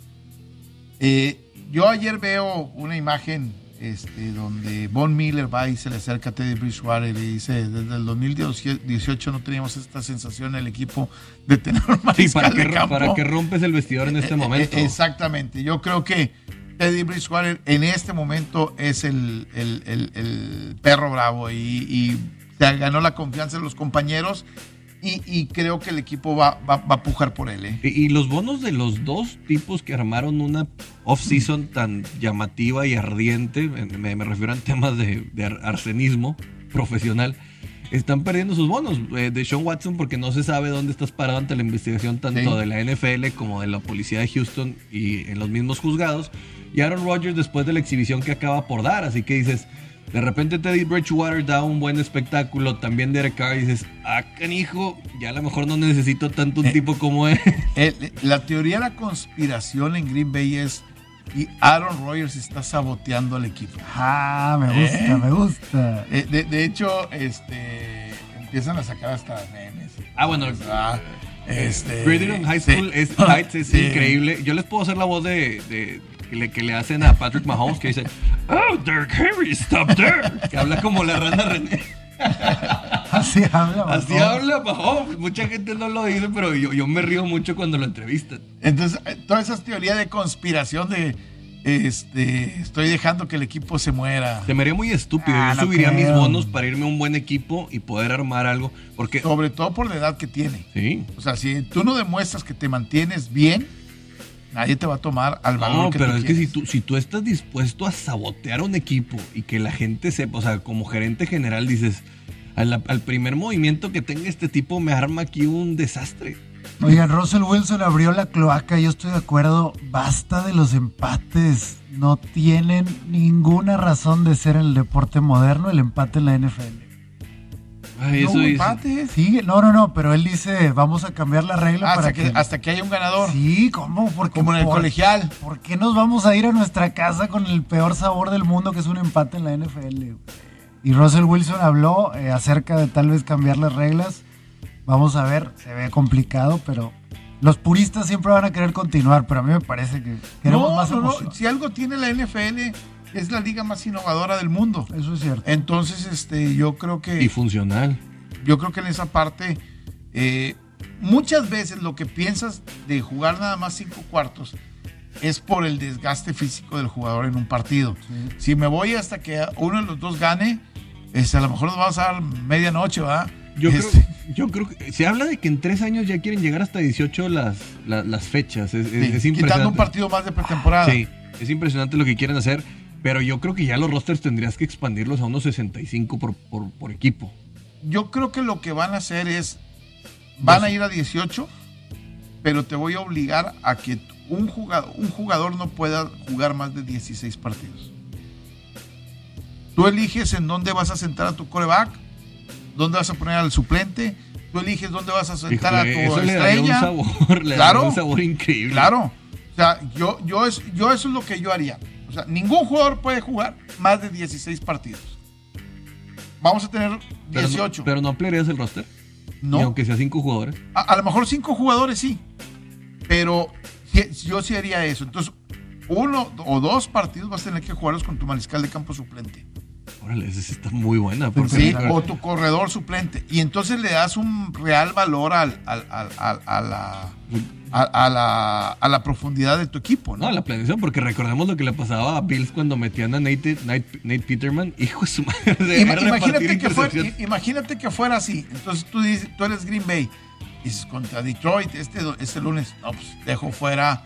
Eh, yo ayer veo una imagen este, donde Von Miller va y se le acerca a Teddy Bridgewater y le dice, desde el 2018 no teníamos esta sensación en el equipo de tener un Sí, mariscal para que, de campo. para que rompes el vestidor en este Eh, eh, momento. eh, Exactamente. Yo creo que Teddy Bridgewater en este momento es el, el- el- el perro bravo y, y se ganó la confianza de los compañeros y, y creo que el equipo va, va- va a pujar por él. ¿eh? Y, y los bonos de los dos tipos que armaron una off-season tan llamativa y ardiente, me, me refiero a temas de, de ar- arsenismo profesional, están perdiendo sus bonos. Eh, de Sean Watson porque no se sabe dónde estás parado ante la investigación tanto Sí. de la NFL como de la policía de Houston y en los mismos juzgados. Y Aaron Rodgers después de la exhibición que acaba por dar, así que dices... De repente Teddy Bridgewater da un buen espectáculo, también Derek Carr y dices, ah, canijo, ya a lo mejor no necesito tanto un Eh, tipo como él. El- la teoría de la conspiración en Green Bay es y Aaron Rodgers está saboteando al equipo. Ah, me gusta, ¿Eh? me gusta. Eh, de, de hecho, este, empiezan a sacar hasta memes. Ah, bueno, Ah, este, High sí. School es, Heights es Sí. increíble. Yo les puedo hacer la voz de, de- que, le, que le hacen a Patrick Mahomes que dice, Oh, Derek Henry, stop there. Que habla como la rana René. Así habla. Así Mahomes. habla Mahomes. Mucha gente no lo dice, pero yo, yo me río mucho cuando lo entrevistan. Entonces, eh, todas esas teorías de conspiración de este estoy dejando que el equipo se muera. Se me haría muy estúpido. Ah, yo no subiría mis bonos para irme a un buen equipo y poder armar algo. Porque, Sobre todo por la edad que tiene. sí. O sea, si tú no demuestras que te mantienes bien, nadie te va a tomar al valor No, que pero tú es que si tú, si tú estás dispuesto a sabotear un equipo y que la gente sepa, o sea, como gerente general dices, al, al primer movimiento que tenga este tipo me arma aquí un desastre. Oigan, Russell Wilson abrió la cloaca, yo estoy de acuerdo. Basta de los empates. No tienen ninguna razón de ser en el deporte moderno el empate en la NFL. Ay, No eso empates. Sigue, no, no, no, pero él dice, vamos a cambiar la regla hasta, para que, que... hasta que haya un ganador. Sí, ¿cómo? Porque como en el por- colegial. ¿Por qué nos vamos a ir a nuestra casa con el peor sabor del mundo que es un empate en la NFL? Y Russell Wilson habló eh, acerca de tal vez cambiar las reglas. Vamos a ver, se ve complicado, pero los puristas siempre van a querer continuar, pero a mí me parece que queremos No, más no, no. emoción. Si algo tiene la NFL, es la liga más innovadora del mundo. Eso es cierto. Entonces, este, yo creo que Y funcional. yo creo que en esa parte eh, muchas veces lo que piensas de jugar nada más cinco cuartos es por el desgaste físico del jugador en un partido. Si me voy hasta que uno de los dos gane, este, a lo mejor nos vamos a dar medianoche, ¿verdad? Yo, Este, creo, yo creo que se habla de que en tres años ya quieren llegar hasta 18 las, las, las fechas. Es, es- sí, es quitando un partido más de pretemporada. Sí, es impresionante lo que quieren hacer, pero yo creo que ya los rosters tendrías que expandirlos a unos 65 por, por, por equipo. Yo creo que lo que van a hacer es, van a ir a 18, pero te voy a obligar a que un jugador, un jugador no pueda jugar más de 16 partidos. Tú eliges en dónde vas a sentar a tu coreback, dónde vas a poner al suplente, tú eliges dónde vas a sentar a tu le un estrella. sabor, le Claro. un sabor increíble. Claro. O sea, yo, yo, es, yo eso es lo que yo haría. O sea, ningún jugador puede jugar más de 16 partidos. Vamos a tener Pero no- 18. Pero no ampliarías el roster. no. Ni aunque sea cinco jugadores. A, a lo mejor cinco jugadores sí, pero yo sí haría eso. Entonces, uno o dos partidos vas a tener que jugarlos con tu mariscal de campo suplente. Órale, esa está muy buena. Sí, o tu corredor suplente. Y entonces le das un real valor al, al- al- al- a, la, a, a la, a la profundidad de tu equipo, ¿no? No, la planeación, porque recordemos lo que le pasaba a Bills cuando metían a Nate, Nate, Nate Peterman. Hijo de su madre. Ima- imagínate, que fuera, imagínate que fuera así. Entonces tú, dices, tú eres Green Bay. Dices, contra Detroit, este, este lunes, no, pues dejo fuera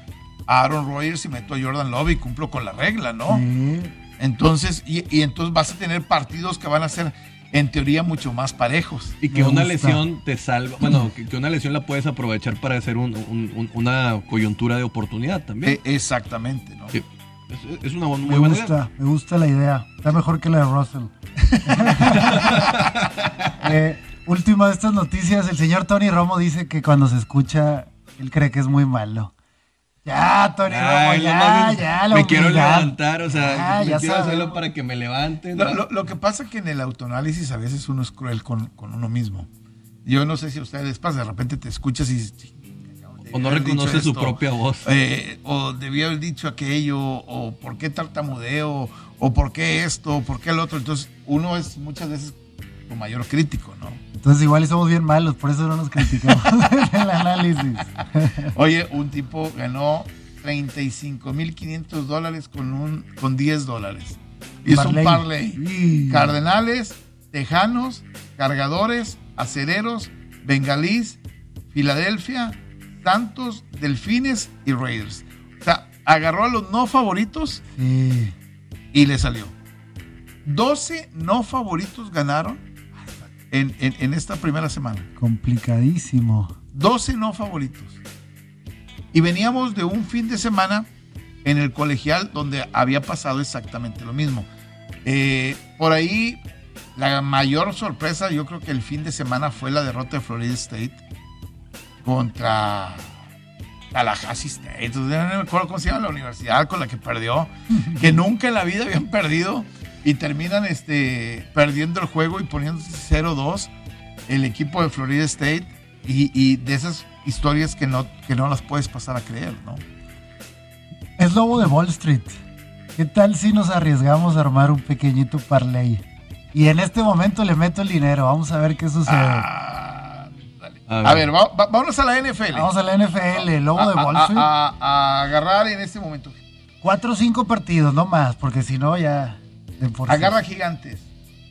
a Aaron Rodgers y meto a Jordan Love y cumplo con la regla, ¿no? Sí. Entonces, y, y entonces vas a tener partidos que van a ser, en teoría, mucho más parejos. Y que Me una gusta. lesión te salva. Bueno, que, que una lesión la puedes aprovechar para hacer un- un- un- una coyuntura de oportunidad también. Eh, exactamente, ¿no? Sí. Es, es una muy Me buena idea. gusta, me gusta la idea. Está mejor que la de Russell. Eh, última de estas noticias, el señor Tony Romo dice que cuando se escucha, él cree que es muy malo. Ya, Tony Romo, Ay, ya, nomás ya, la me quiero levantar, o sea, Ah, me ya quiero sabemos. hacerlo para que me levanten. Lo, lo- lo que pasa que en el autoanálisis a veces uno es cruel con, con uno mismo. Yo no sé si a ustedes les pasa, de repente te escuchas y o no reconoce su propia voz. Eh, o debía haber dicho aquello, o por qué tartamudeo, o por qué esto, o por qué el otro. Entonces, uno es muchas veces tu mayor crítico, ¿no? Entonces igual y somos bien malos, por eso no nos criticamos en el análisis. Oye, un tipo ganó 35.500 dólares con, un, con 10 dólares. Hizo un Parlay. Y- Cardenales, Tejanos, Cargadores, Acereros, Bengalís, Filadelfia, Santos, Delfines y Raiders. O sea, agarró a los no favoritos Sí. y le salió. 12 no favoritos ganaron en, en- en esta primera semana. Complicadísimo. 12 no favoritos. Y veníamos de un fin de semana en el colegial donde había pasado exactamente lo mismo. Eh, por ahí, la mayor sorpresa, yo creo que el fin de semana fue la derrota de Florida State contra Tallahassee State. Entonces, no me acuerdo cómo se llama la universidad con la que perdió, que nunca en la vida habían perdido y terminan este, perdiendo el juego y poniéndose 0-2 el equipo de Florida State y, y de esas historias que no, que no las puedes pasar a creer, ¿no? Es lobo de Wall Street. ¿Qué tal si nos arriesgamos a armar un pequeñito parlay? Y en este momento le meto el dinero. Vamos a ver qué sucede. Ah, dale. A a ver. ver, va- va- vámonos a la NFL. Vamos a la NFL, lobo de Wall a- Street. a- a agarrar en este momento. Cuatro o cinco partidos, no más, porque si no ya... de por sí. Agarra gigantes.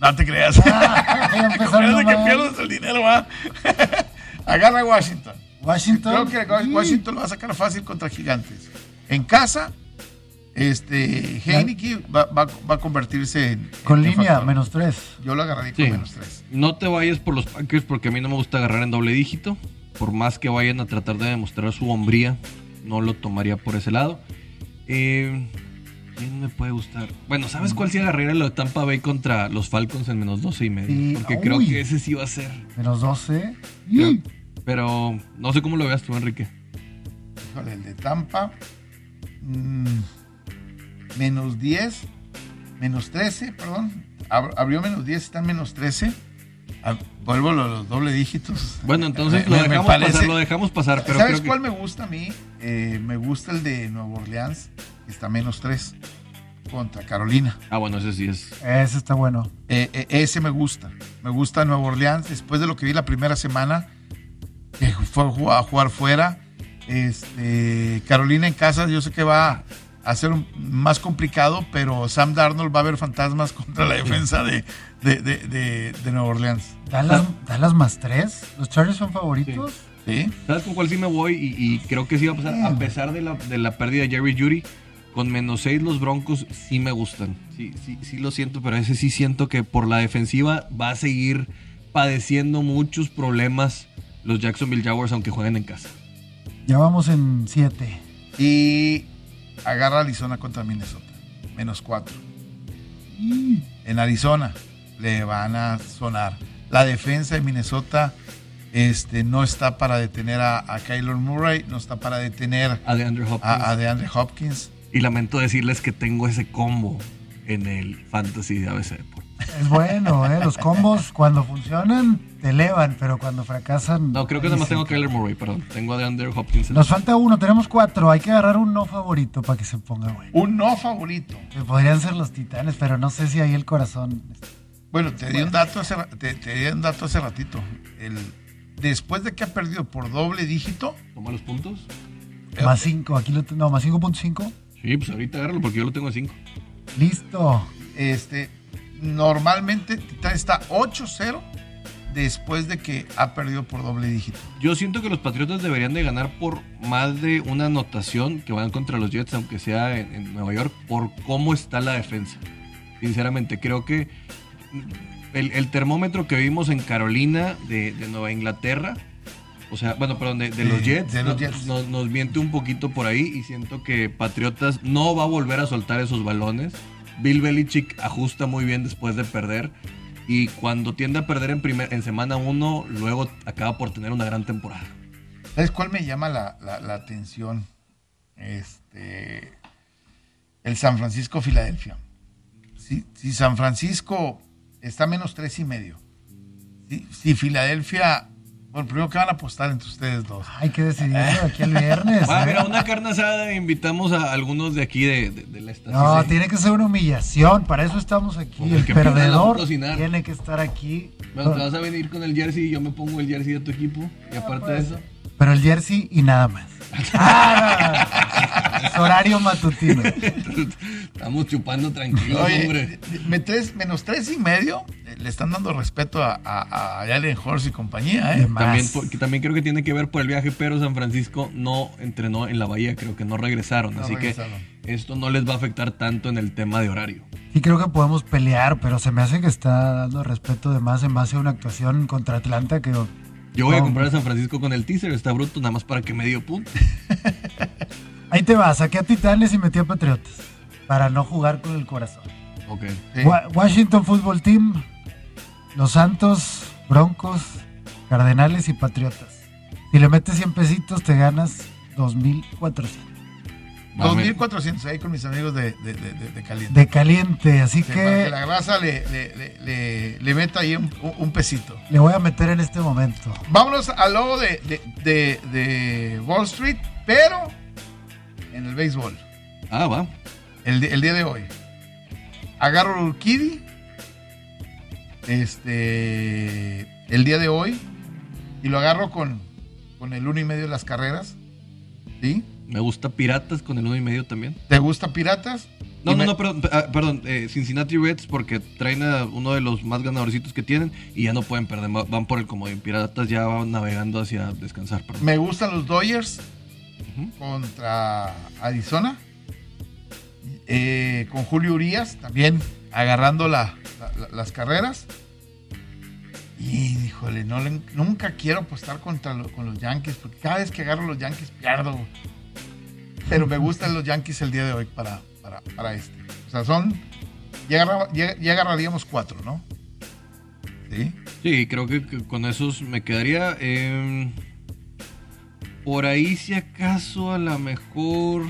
No te creas. Ah, Espérate que mal. pierdas el dinero, va. Agarra Washington. Washington. Creo que Sí. Washington lo va a sacar fácil contra gigantes. En casa, este Heineke va, va- va a convertirse en. Con en línea, factor. menos tres. Yo lo agarraría con Sí. menos tres. No te vayas por los Packers porque a mí no me gusta agarrar en doble dígito. Por más que vayan a tratar de demostrar su hombría, no lo tomaría por ese lado. Eh, ¿Quién me puede gustar? Bueno, ¿sabes cuál sí agarraría lo de Tampa Bay contra los Falcons en menos 12 y medio? Sí, Porque creo uy. que ese sí va a ser. Menos 12. Creo- Pero no sé cómo lo veas tú, Enrique. Híjole, el de Tampa. mm, menos 10. Menos 13, perdón. Ab- abrió menos 10, está en menos 13. Ah, vuelvo a los doble dígitos. Bueno, entonces Me- lo dejamos pasar, lo dejamos pasar. Pero ¿Sabes creo que- cuál me gusta a mí? Eh, me gusta el de Nueva Orleans, está menos 3 contra Carolina. Ah, bueno, ese sí es. Ese está bueno. Eh, eh, ese me gusta. Me gusta Nueva Orleans. Después de lo que vi la primera semana, que fue a jugar, fuera. Este, Carolina en casa, yo sé que va a ser un- más complicado, pero Sam Darnold va a ver fantasmas contra la defensa de, de, de- de- de Nueva Orleans. Dallas, Dallas más tres. Los Chargers son favoritos. ¿Sí? ¿Sabes con cuál sí me voy? Y, y creo que sí va a pasar. A pesar de la, de la pérdida de Jerry Judy, con menos 6 los Broncos sí me gustan. Sí, sí, sí lo siento, pero ese sí siento que por la defensiva va a seguir padeciendo muchos problemas los Jacksonville Jaguars, aunque jueguen en casa. Ya vamos en siete. Y agarra Arizona contra Minnesota. Menos 4. En Arizona le van a sonar. La defensa de Minnesota este, no está para detener a, a Kyler Murray, no está para detener A DeAndre Hopkins. a, a DeAndre Hopkins. Y lamento decirles que tengo ese combo en el Fantasy de ABC Deportes. Es bueno, ¿eh? Los combos cuando funcionan te elevan, pero cuando fracasan. No, creo que nada más tengo a Kyler Murray, perdón. Tengo a DeAndre Hopkins. Nos falta uno, tenemos cuatro. Hay que agarrar un no favorito para que se ponga bueno. Un no favorito. Que Podrían ser los titanes, pero no sé si ahí el corazón. Bueno, te di un dato hace, te, te di un dato hace ratito. El, después de que ha perdido por doble dígito, Toma los puntos. Más cinco, aquí lo tengo. No, más 5.5. Sí, pues ahorita agárralo porque yo lo tengo en 5. Listo. este, normalmente Titán está 8-0 después de que ha perdido por doble dígito. Yo siento que los Patriotas deberían de ganar por más de una anotación que van contra los Jets, aunque sea en, en Nueva York, por cómo está la defensa. Sinceramente, creo que el, el termómetro que vimos en Carolina de, de Nueva Inglaterra, o sea, bueno, perdón, de, de los Jets, de los no- Jets. Nos, nos miente un poquito por ahí y siento que Patriotas no va a volver a soltar esos balones. Bill Belichick ajusta muy bien después de perder. Y cuando tiende a perder en, primer, en semana 1, luego acaba por tener una gran temporada. ¿Sabes cuál me llama la, la- la atención? Este, el San Francisco-Filadelfia. Si, si San Francisco está menos tres y medio, si, si Filadelfia, bueno, primero que van a apostar entre ustedes dos. Hay que decidirlo aquí el viernes. Ah, ¿eh? mira, una carne asada. Invitamos a algunos de aquí de, de- de la estación. No, Sí. tiene que ser una humillación. Para eso estamos aquí. El El que perdedor cocinar. tiene que estar aquí. Bueno, te vas a venir con el jersey y yo me pongo el jersey de tu equipo. Y aparte de eso, Pero el jersey y nada más. Ah. Es horario matutino. estamos chupando tranquilos, Oye, hombre. menos tres y medio, eh, le están dando respeto a, a, a Allen Horst y compañía, ¿eh? También, por- que también creo que tiene que ver por el viaje, pero San Francisco no entrenó en la bahía, creo que no regresaron. No así regresaron. que esto no les va a afectar tanto en el tema de horario. Sí creo que podemos pelear, pero se me hace que está dando respeto de más en base a una actuación contra Atlanta que... Yo voy a comprar a San Francisco con el teaser, está bruto, nada más para que me dio punto. Ahí te va, saqué a Titanes y metí a Patriotas. Para no jugar con el corazón. Ok. Sí. Wa- Washington Football Team, Los Santos, Broncos, Cardenales y Patriotas. Si le metes 100 pesitos te ganas 2.400. Va, me- 2400 ahí con mis amigos de, de, de, de- de Caliente. De caliente, así Sí, para que que la grasa le, le, le, le- le meta ahí un, un- pesito. le voy a meter en este momento. Vámonos al logo de, de, de, de Wall Street, pero en el béisbol. Ah, va. El, día de hoy. Agarro el Urquidi. Este. El día de hoy. Y lo agarro con, con el uno y medio de las carreras. ¿Sí? Me gusta Piratas con el uno y medio también. ¿Te gusta Piratas? No, no, me- no, perdón, ah, perdón eh, Cincinnati Reds porque traen a uno de los más ganadorcitos que tienen y ya no pueden perder, va- van por el comodín. Piratas ya van navegando hacia descansar, perdón. Me gustan los Dodgers Contra Arizona. Eh, con Julio Urias también agarrando la- la- la- las carreras. Y híjole, no le- nunca quiero apostar contra lo- con los Yankees porque cada vez que agarro los Yankees pierdo. Pero me gustan los Yankees el día de hoy para, para, para este. O sea, son. Ya, agarra- ya- ya agarraríamos cuatro, ¿no? Sí. Sí, creo que, que con esos me quedaría. eh, por ahí, si acaso, a lo mejor.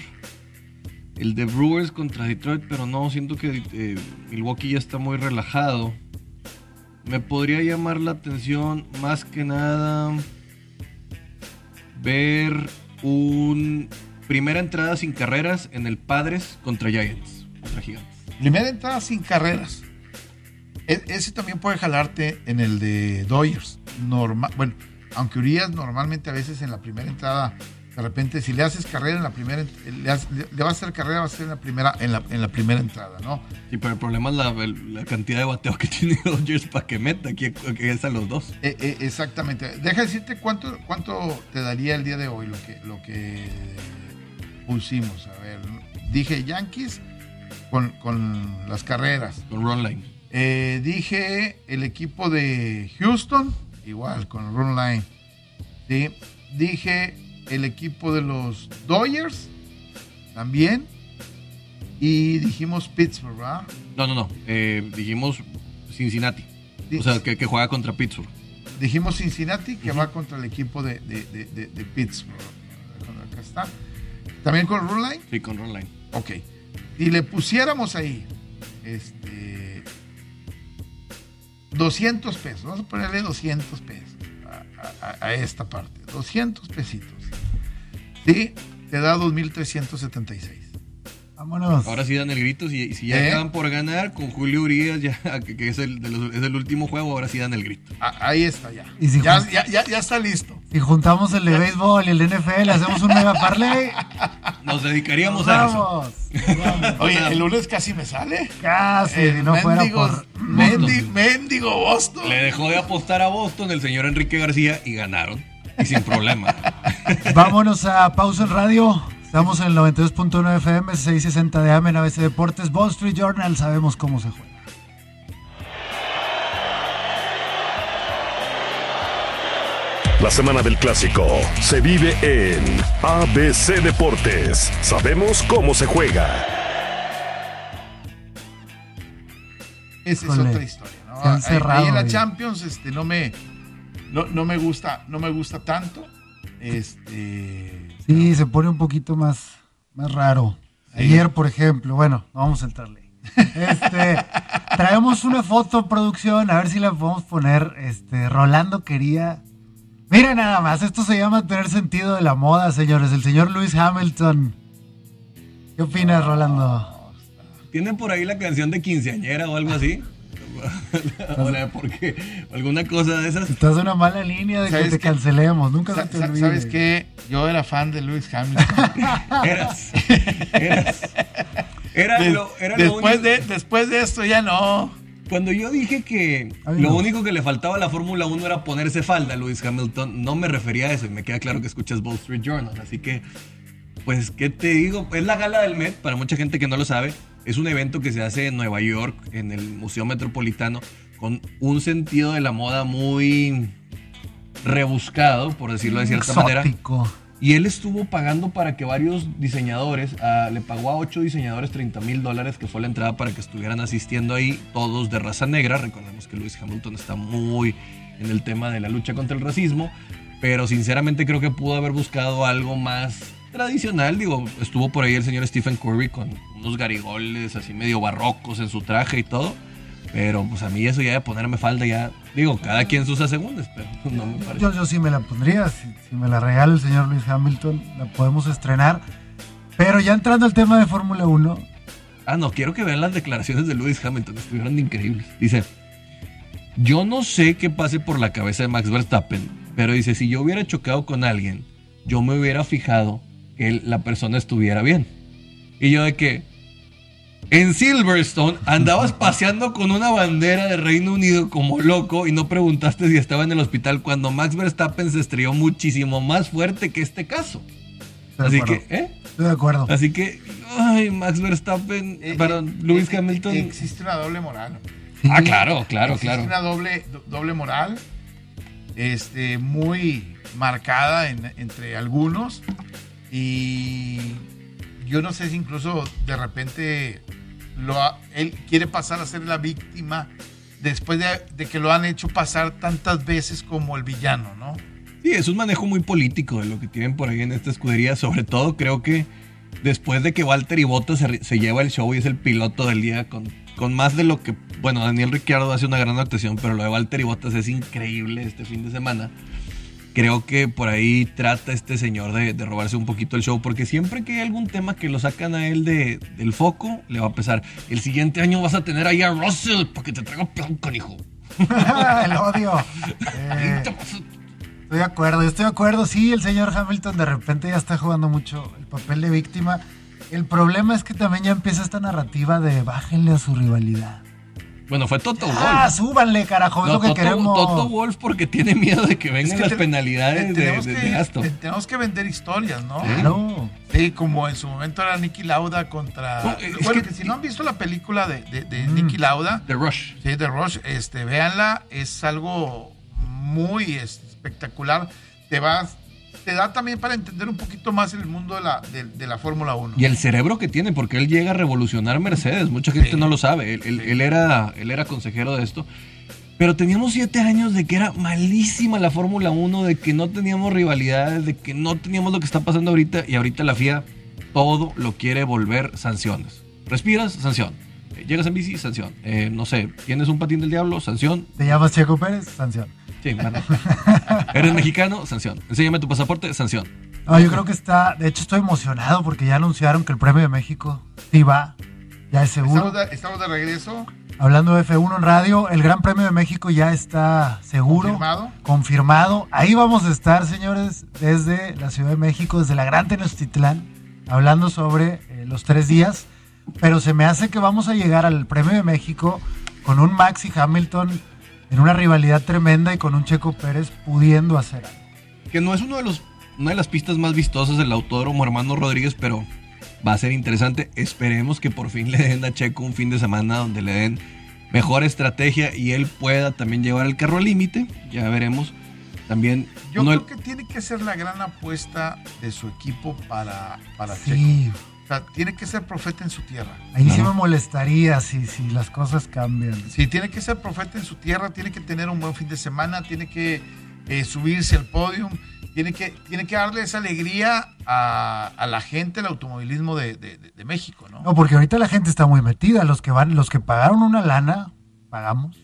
El de Brewers contra Detroit, pero no, siento que eh, Milwaukee ya está muy relajado. Me podría llamar la atención más que nada ver un primera entrada sin carreras en el Padres contra Giants, contra Gigantes. Primera entrada sin carreras. E- ese también puede jalarte en el de Dodgers. Normal, bueno, aunque Urias normalmente a veces en la primera entrada, de repente si le haces carrera en la primera, ent- le, haces- le- le vas a hacer carrera, va a ser en la primera, en la, en la primera entrada, ¿no? Sí, pero el problema es la, cantidad de bateo que tiene Dodgers para que meta, que, que es a los dos. Eh, eh, exactamente. Deja decirte cuánto, cuánto te daría el día de hoy lo que, lo que pusimos. A ver, dije Yankees con, con las carreras. Con Run Line. Eh, dije el equipo de Houston, igual, con Run Line. ¿sí? Dije el equipo de los Dodgers, también. Y dijimos Pittsburgh, ¿verdad? No, no, no. eh, dijimos Cincinnati. O sea, que, que juega contra Pittsburgh. Dijimos Cincinnati, que va contra el equipo de, de- de- Pittsburgh. Acá está. También con Run Line. Sí, con Run Line. Ok. Si le pusiéramos ahí, este, 200 pesos, vamos a ponerle 200 pesos a, a- a esta parte, 200 pesitos. ¿Sí? Te da 2.376. Vámonos. Ahora sí dan el grito. Si, si ya ¿Eh? acaban por ganar con Julio Urias, ya, que, que es, el, de los- es el último juego, ahora sí dan el grito. A- ahí está ya. Y si ya, jun- ya, ya- ya está listo. Si juntamos el de béisbol y el de NFL, hacemos un mega parlay. Nos dedicaríamos a eso. Vamos. Oye, el lunes casi me sale. Casi, El si no fuera mendigo por Mendi- Mendigo Boston. Le dejó de apostar a Boston el señor Enrique García y ganaron. Y sin problema. Vámonos a pausa en radio. Estamos en el 92.9 FM, 660 de AM en ABC Deportes, Wall Street Journal. Sabemos cómo se juega. La semana del clásico se vive en ABC Deportes. Sabemos cómo se juega. Esa es otra historia, ¿no? se han Ahí- cerrado, ahí en la. Champions, este, no me, no, no me gusta, no me gusta tanto. Este, Sí, se pone un poquito más, más raro. Ayer, por ejemplo, bueno, no vamos a entrarle. Este, traemos una foto, producción, a ver si la podemos poner. Este, Rolando quería. Mira nada más, esto se llama tener sentido de la moda, señores. El señor Lewis Hamilton. ¿Qué opinas, Rolando? ¿Tienen por ahí la canción de quinceañera o algo así? o la de por qué, alguna cosa de esas. Estás en una mala línea de que ¿Sabes te qué? cancelemos. Nunca sa- se te olvide. ¿Sabes qué? Yo era fan de Lewis Hamilton. Eras. Eras. Era, De- lo, era lo después, único- de, después de esto ya no. Cuando yo dije que lo no. único que le faltaba a la Fórmula 1 era ponerse falda a Lewis Hamilton, no me refería a eso y me queda claro que escuchas Wall Street Journal. Así que, pues, ¿qué te digo? Es la gala del Met, para mucha gente que no lo sabe. Es un evento que se hace en Nueva York, en el Museo Metropolitano, con un sentido de la moda muy rebuscado, por decirlo de cierta manera. Y él estuvo pagando para que varios diseñadores, ah, le pagó a ocho diseñadores 30 mil dólares, que fue la entrada para que estuvieran asistiendo ahí, todos de raza negra. Recordemos que Lewis Hamilton está muy en el tema de la lucha contra el racismo, pero sinceramente creo que pudo haber buscado algo más tradicional. Digo, estuvo por ahí el señor Stephen Curry con unos garigoles así medio barrocos en su traje y todo. Pero pues a mí eso ya de ponerme falda ya, digo, cada quien sus segundos, pero no me parece. Yo, yo sí me la pondría, si, si me la regala el señor Luis Hamilton, la podemos estrenar. Pero ya entrando al tema de Fórmula 1, Ah, no, quiero que vean las declaraciones de Lewis Hamilton, estuvieron increíbles. Dice, yo no sé qué pase por la cabeza de Max Verstappen, pero dice, si yo hubiera chocado con alguien, yo me hubiera fijado que la persona estuviera bien. Y yo de que, en Silverstone andabas paseando con una bandera de Reino Unido como loco y no preguntaste si estaba en el hospital cuando Max Verstappen se estrelló muchísimo más fuerte que este caso. estoy de Así acuerdo. que, ¿eh? Estoy de acuerdo. Así que, ay, Max Verstappen, Eh, perdón, eh, Lewis eh, Hamilton. Existe una doble moral. Ah, claro, claro, Existe claro. una doble, do- doble moral este, muy marcada en- entre algunos. Y yo no sé si incluso de repente lo ha- él quiere pasar a ser la víctima después de, que lo han hecho pasar tantas veces como el villano, ¿no? Sí, es un manejo muy político de lo que tienen por ahí en esta escudería. Sobre todo creo que después de que Walter y Bottas se, lleva el show y es el piloto del día con, con más de lo que... Bueno, Daniel Ricciardo hace una gran actuación, pero lo de Walter y Bottas es increíble este fin de semana. Creo que por ahí trata este señor de, de robarse un poquito el show, porque siempre que hay algún tema que lo sacan a él de, del foco, le va a pesar. El siguiente año vas a tener ahí a Russell para que te traiga plan, canijo. el odio. Eh, estoy de acuerdo, estoy de acuerdo. Sí, el señor Hamilton de repente ya está jugando mucho el papel de víctima. El problema es que también ya empieza esta narrativa de bájenle a su rivalidad. Bueno, fue Toto Wolff. Ah, súbanle, carajo, es lo que Toto, queremos. Toto Wolf porque tiene miedo de que vengan Es que las te- penalidades te- de, tenemos de- que- de Aston. te- tenemos que vender historias, ¿no? Claro. Sí, como en su momento era Nicky Lauda contra. No, bueno, que- que, si no han visto la película de, de, de Mm. Nicky Lauda, The Rush. sí, de Rush, este, véanla, es algo muy espectacular. Te vas, te da también para entender un poquito más el mundo de la, de, de la Fórmula 1. Y el cerebro que tiene, porque él llega a revolucionar Mercedes. Mucha gente Sí. no lo sabe. Él, él- él era, él era consejero de esto. Pero teníamos siete años de que era malísima la Fórmula 1, de que no teníamos rivalidades, de que no teníamos lo que está pasando ahorita. Y ahorita la FIA todo lo quiere volver sanciones. Respiras, sanción. Eh, Llegas en bici, sanción. Eh, no sé, tienes un patín del diablo, sanción. ¿Te llamas Checo Pérez? Sanción. Sí, bueno. Eres mexicano, sanción. Enséñame tu pasaporte, sanción. No, yo creo que está. De hecho, estoy emocionado porque ya anunciaron que el premio de México sí va. Ya es seguro. Estamos de, estamos de regreso. Hablando de F1 en radio, el Gran Premio de México ya está seguro. Confirmado. Confirmado. Ahí vamos a estar, señores, desde la Ciudad de México, desde la Gran Tenochtitlán, hablando sobre eh, los tres días. Pero se me hace que vamos a llegar al Premio de México con un Max y Hamilton en una rivalidad tremenda y con un Checo Pérez pudiendo hacer algo. Que no es uno de los, una de las pistas más vistosas del autódromo Hermano Rodríguez, pero va a ser interesante. Esperemos que por fin le den a Checo un fin de semana donde le den mejor estrategia y él pueda también llevar el carro al límite. Ya veremos. También Yo creo que tiene que ser la gran apuesta de su equipo para, para Sí, Checo. O sea, tiene que ser profeta en su tierra. ahí sí me molestaría si, si las cosas cambian. Sí, tiene que ser profeta en su tierra, tiene que tener un buen fin de semana, tiene que eh, subirse al podium, tiene que, tiene que darle esa alegría a, a la gente, el automovilismo de, de- de- de México, ¿no? No, porque ahorita la gente está muy metida. Los que van, los que pagaron una lana, pagamos.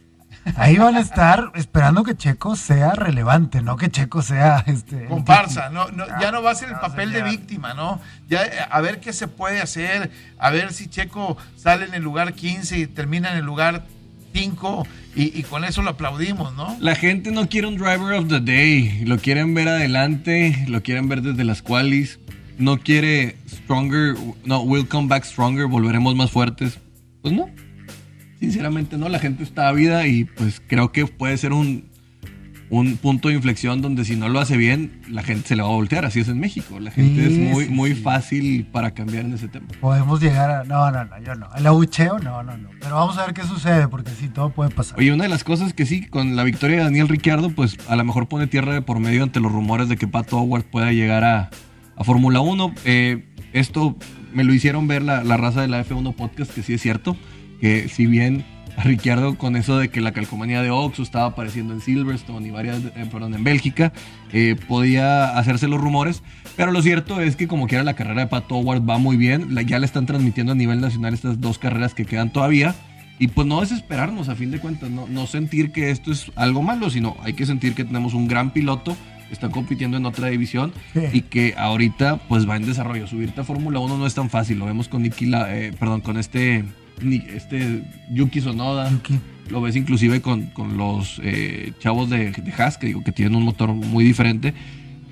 Ahí van a estar esperando que Checo sea relevante, no que Checo sea este. Comparsa, no, no, ya no va a ser el papel de víctima, ¿no? Ya a ver qué se puede hacer, a ver si Checo sale en el lugar 15 y termina en el lugar 5 y, y con eso lo aplaudimos, ¿no? La gente no quiere un driver of the day, lo quieren ver adelante, lo quieren ver desde las qualis, no quiere stronger, no, we'll come back stronger, volveremos más fuertes. Pues no, sinceramente no, la gente está ávida y pues creo que puede ser un, un punto de inflexión donde si no lo hace bien, la gente se le va a voltear, así es en México, la gente Sí, es muy, sí, muy fácil para cambiar en ese tema. Podemos llegar a. No, no, no, yo no. El abucheo, no, no, no. Pero vamos a ver qué sucede, porque sí, todo puede pasar. Oye, una de las cosas que sí, con la victoria de Daniel Ricciardo, pues a lo mejor pone tierra de por medio ante los rumores de que Pato Howard pueda llegar a, a Fórmula 1. Eh, esto me lo hicieron ver la, la raza de la F1 Podcast, que sí es cierto, que si bien a Ricciardo con eso de que la calcomanía de Oxo estaba apareciendo en Silverstone y varias, eh, perdón, en Bélgica, eh, podía hacerse los rumores, pero lo cierto es que como quiera la carrera de Pato Howard va muy bien, la- ya le están transmitiendo a nivel nacional estas dos carreras que quedan todavía. Y pues no desesperarnos a fin de cuentas, no, no sentir que esto es algo malo, sino hay que sentir que tenemos un gran piloto que está compitiendo en otra división Sí. y que ahorita pues va en desarrollo. Subirte a Fórmula 1 no es tan fácil, lo vemos con La- eh, perdón, con este, este Yuki Sonoda, Yuki. lo ves inclusive con, con los eh, chavos de, de Haas, que digo que tienen un motor muy diferente,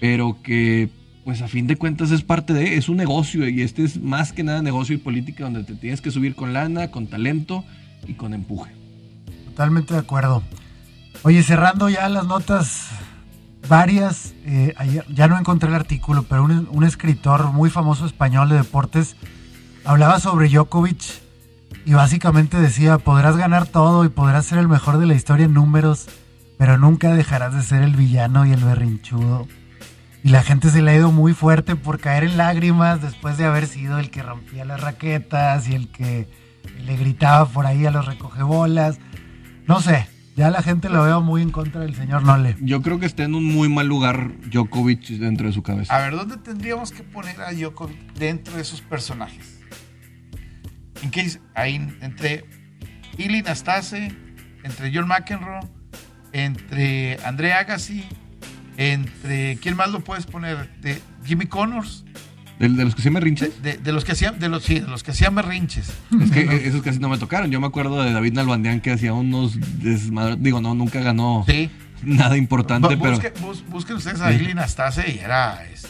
pero que pues a fin de cuentas es parte de, es un negocio y este es más que nada negocio y política donde te tienes que subir con lana, con talento y con empuje. Totalmente de acuerdo. Oye, cerrando ya las notas varias, eh, ayer ya no encontré el artículo, pero un, un escritor muy famoso español de deportes hablaba sobre Djokovic y básicamente decía, podrás ganar todo y podrás ser el mejor de la historia en números, pero nunca dejarás de ser el villano y el berrinchudo. Y la gente se le ha ido muy fuerte por caer en lágrimas después de haber sido el que rompía las raquetas y el que le gritaba por ahí a los recogebolas. No sé, ya la gente lo veo muy en contra del señor Nole. Yo creo que está en un muy mal lugar Djokovic dentro de su cabeza. A ver, ¿dónde tendríamos que poner a Djokovic dentro de esos personajes? ¿En qué? Ahí, entre Ili Nastase, entre John McEnroe, entre André Agassi, entre. ¿Quién más lo puedes poner? De Jimmy Connors, ¿De, de los que se me de, rinches? de- de los que hacían, de los, sí, de los que hacían berrinches. Es que eh, esos casi no me tocaron. Yo me acuerdo de David Nalbandián que hacía unos desmadres. Digo, no, nunca ganó Sí. nada importante, pero. busque- bus- busquen ustedes a Sí. Nastase y era. Este,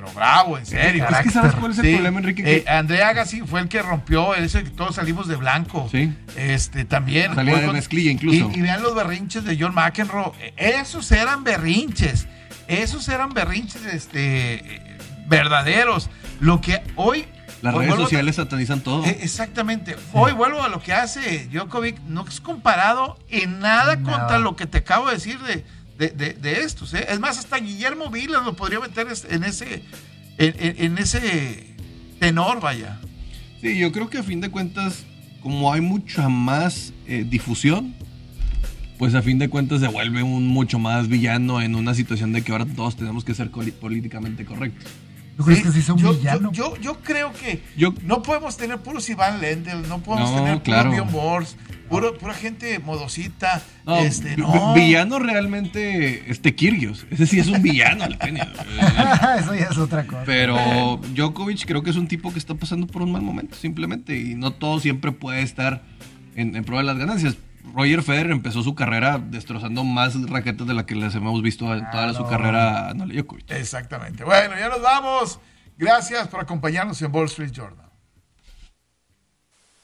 pero bravo, en serio. Es que sabes cuál es el Sí, problema, Enrique. eh, Que André Agassi fue el que rompió, ese que todos salimos de blanco. Sí. Este, también. Salía de mezclilla incluso. Y, y vean los berrinches de John McEnroe. Esos eran berrinches. Esos eran berrinches este, eh, verdaderos. Lo que hoy. las hoy redes sociales satanizan todo. Eh, exactamente. Hoy vuelvo a lo que hace Djokovic. No es comparado en nada Nada. contra lo que te acabo de decir de, de, de- de estos. ¿eh? Es más, hasta Guillermo Vilas lo podría meter en ese, en, en- en ese tenor, vaya. Sí, yo creo que a fin de cuentas, como hay mucha más eh, difusión, pues a fin de cuentas se vuelve un mucho más villano en una situación de que ahora todos tenemos que ser políticamente correctos. ¿Tú crees Sí, que sí un yo, villano? Yo, yo, yo creo que Yo- no podemos tener puros Iván Lendl, no podemos No, tener claro. puro Bjorn Borg, puro, pura gente modosita. No, este, no. villano realmente este Kirgios. Ese sí es un villano, Alpenio. Eso ya es otra cosa. Pero Djokovic creo que es un tipo que está pasando por un mal momento, simplemente. Y no todo siempre puede estar en, en pro de las ganancias. Roger Federer empezó su carrera destrozando más raquetas de las que les hemos visto en toda su carrera a Djokovic. Exactamente. Bueno, ya nos vamos. Gracias por acompañarnos en Wall Street Journal.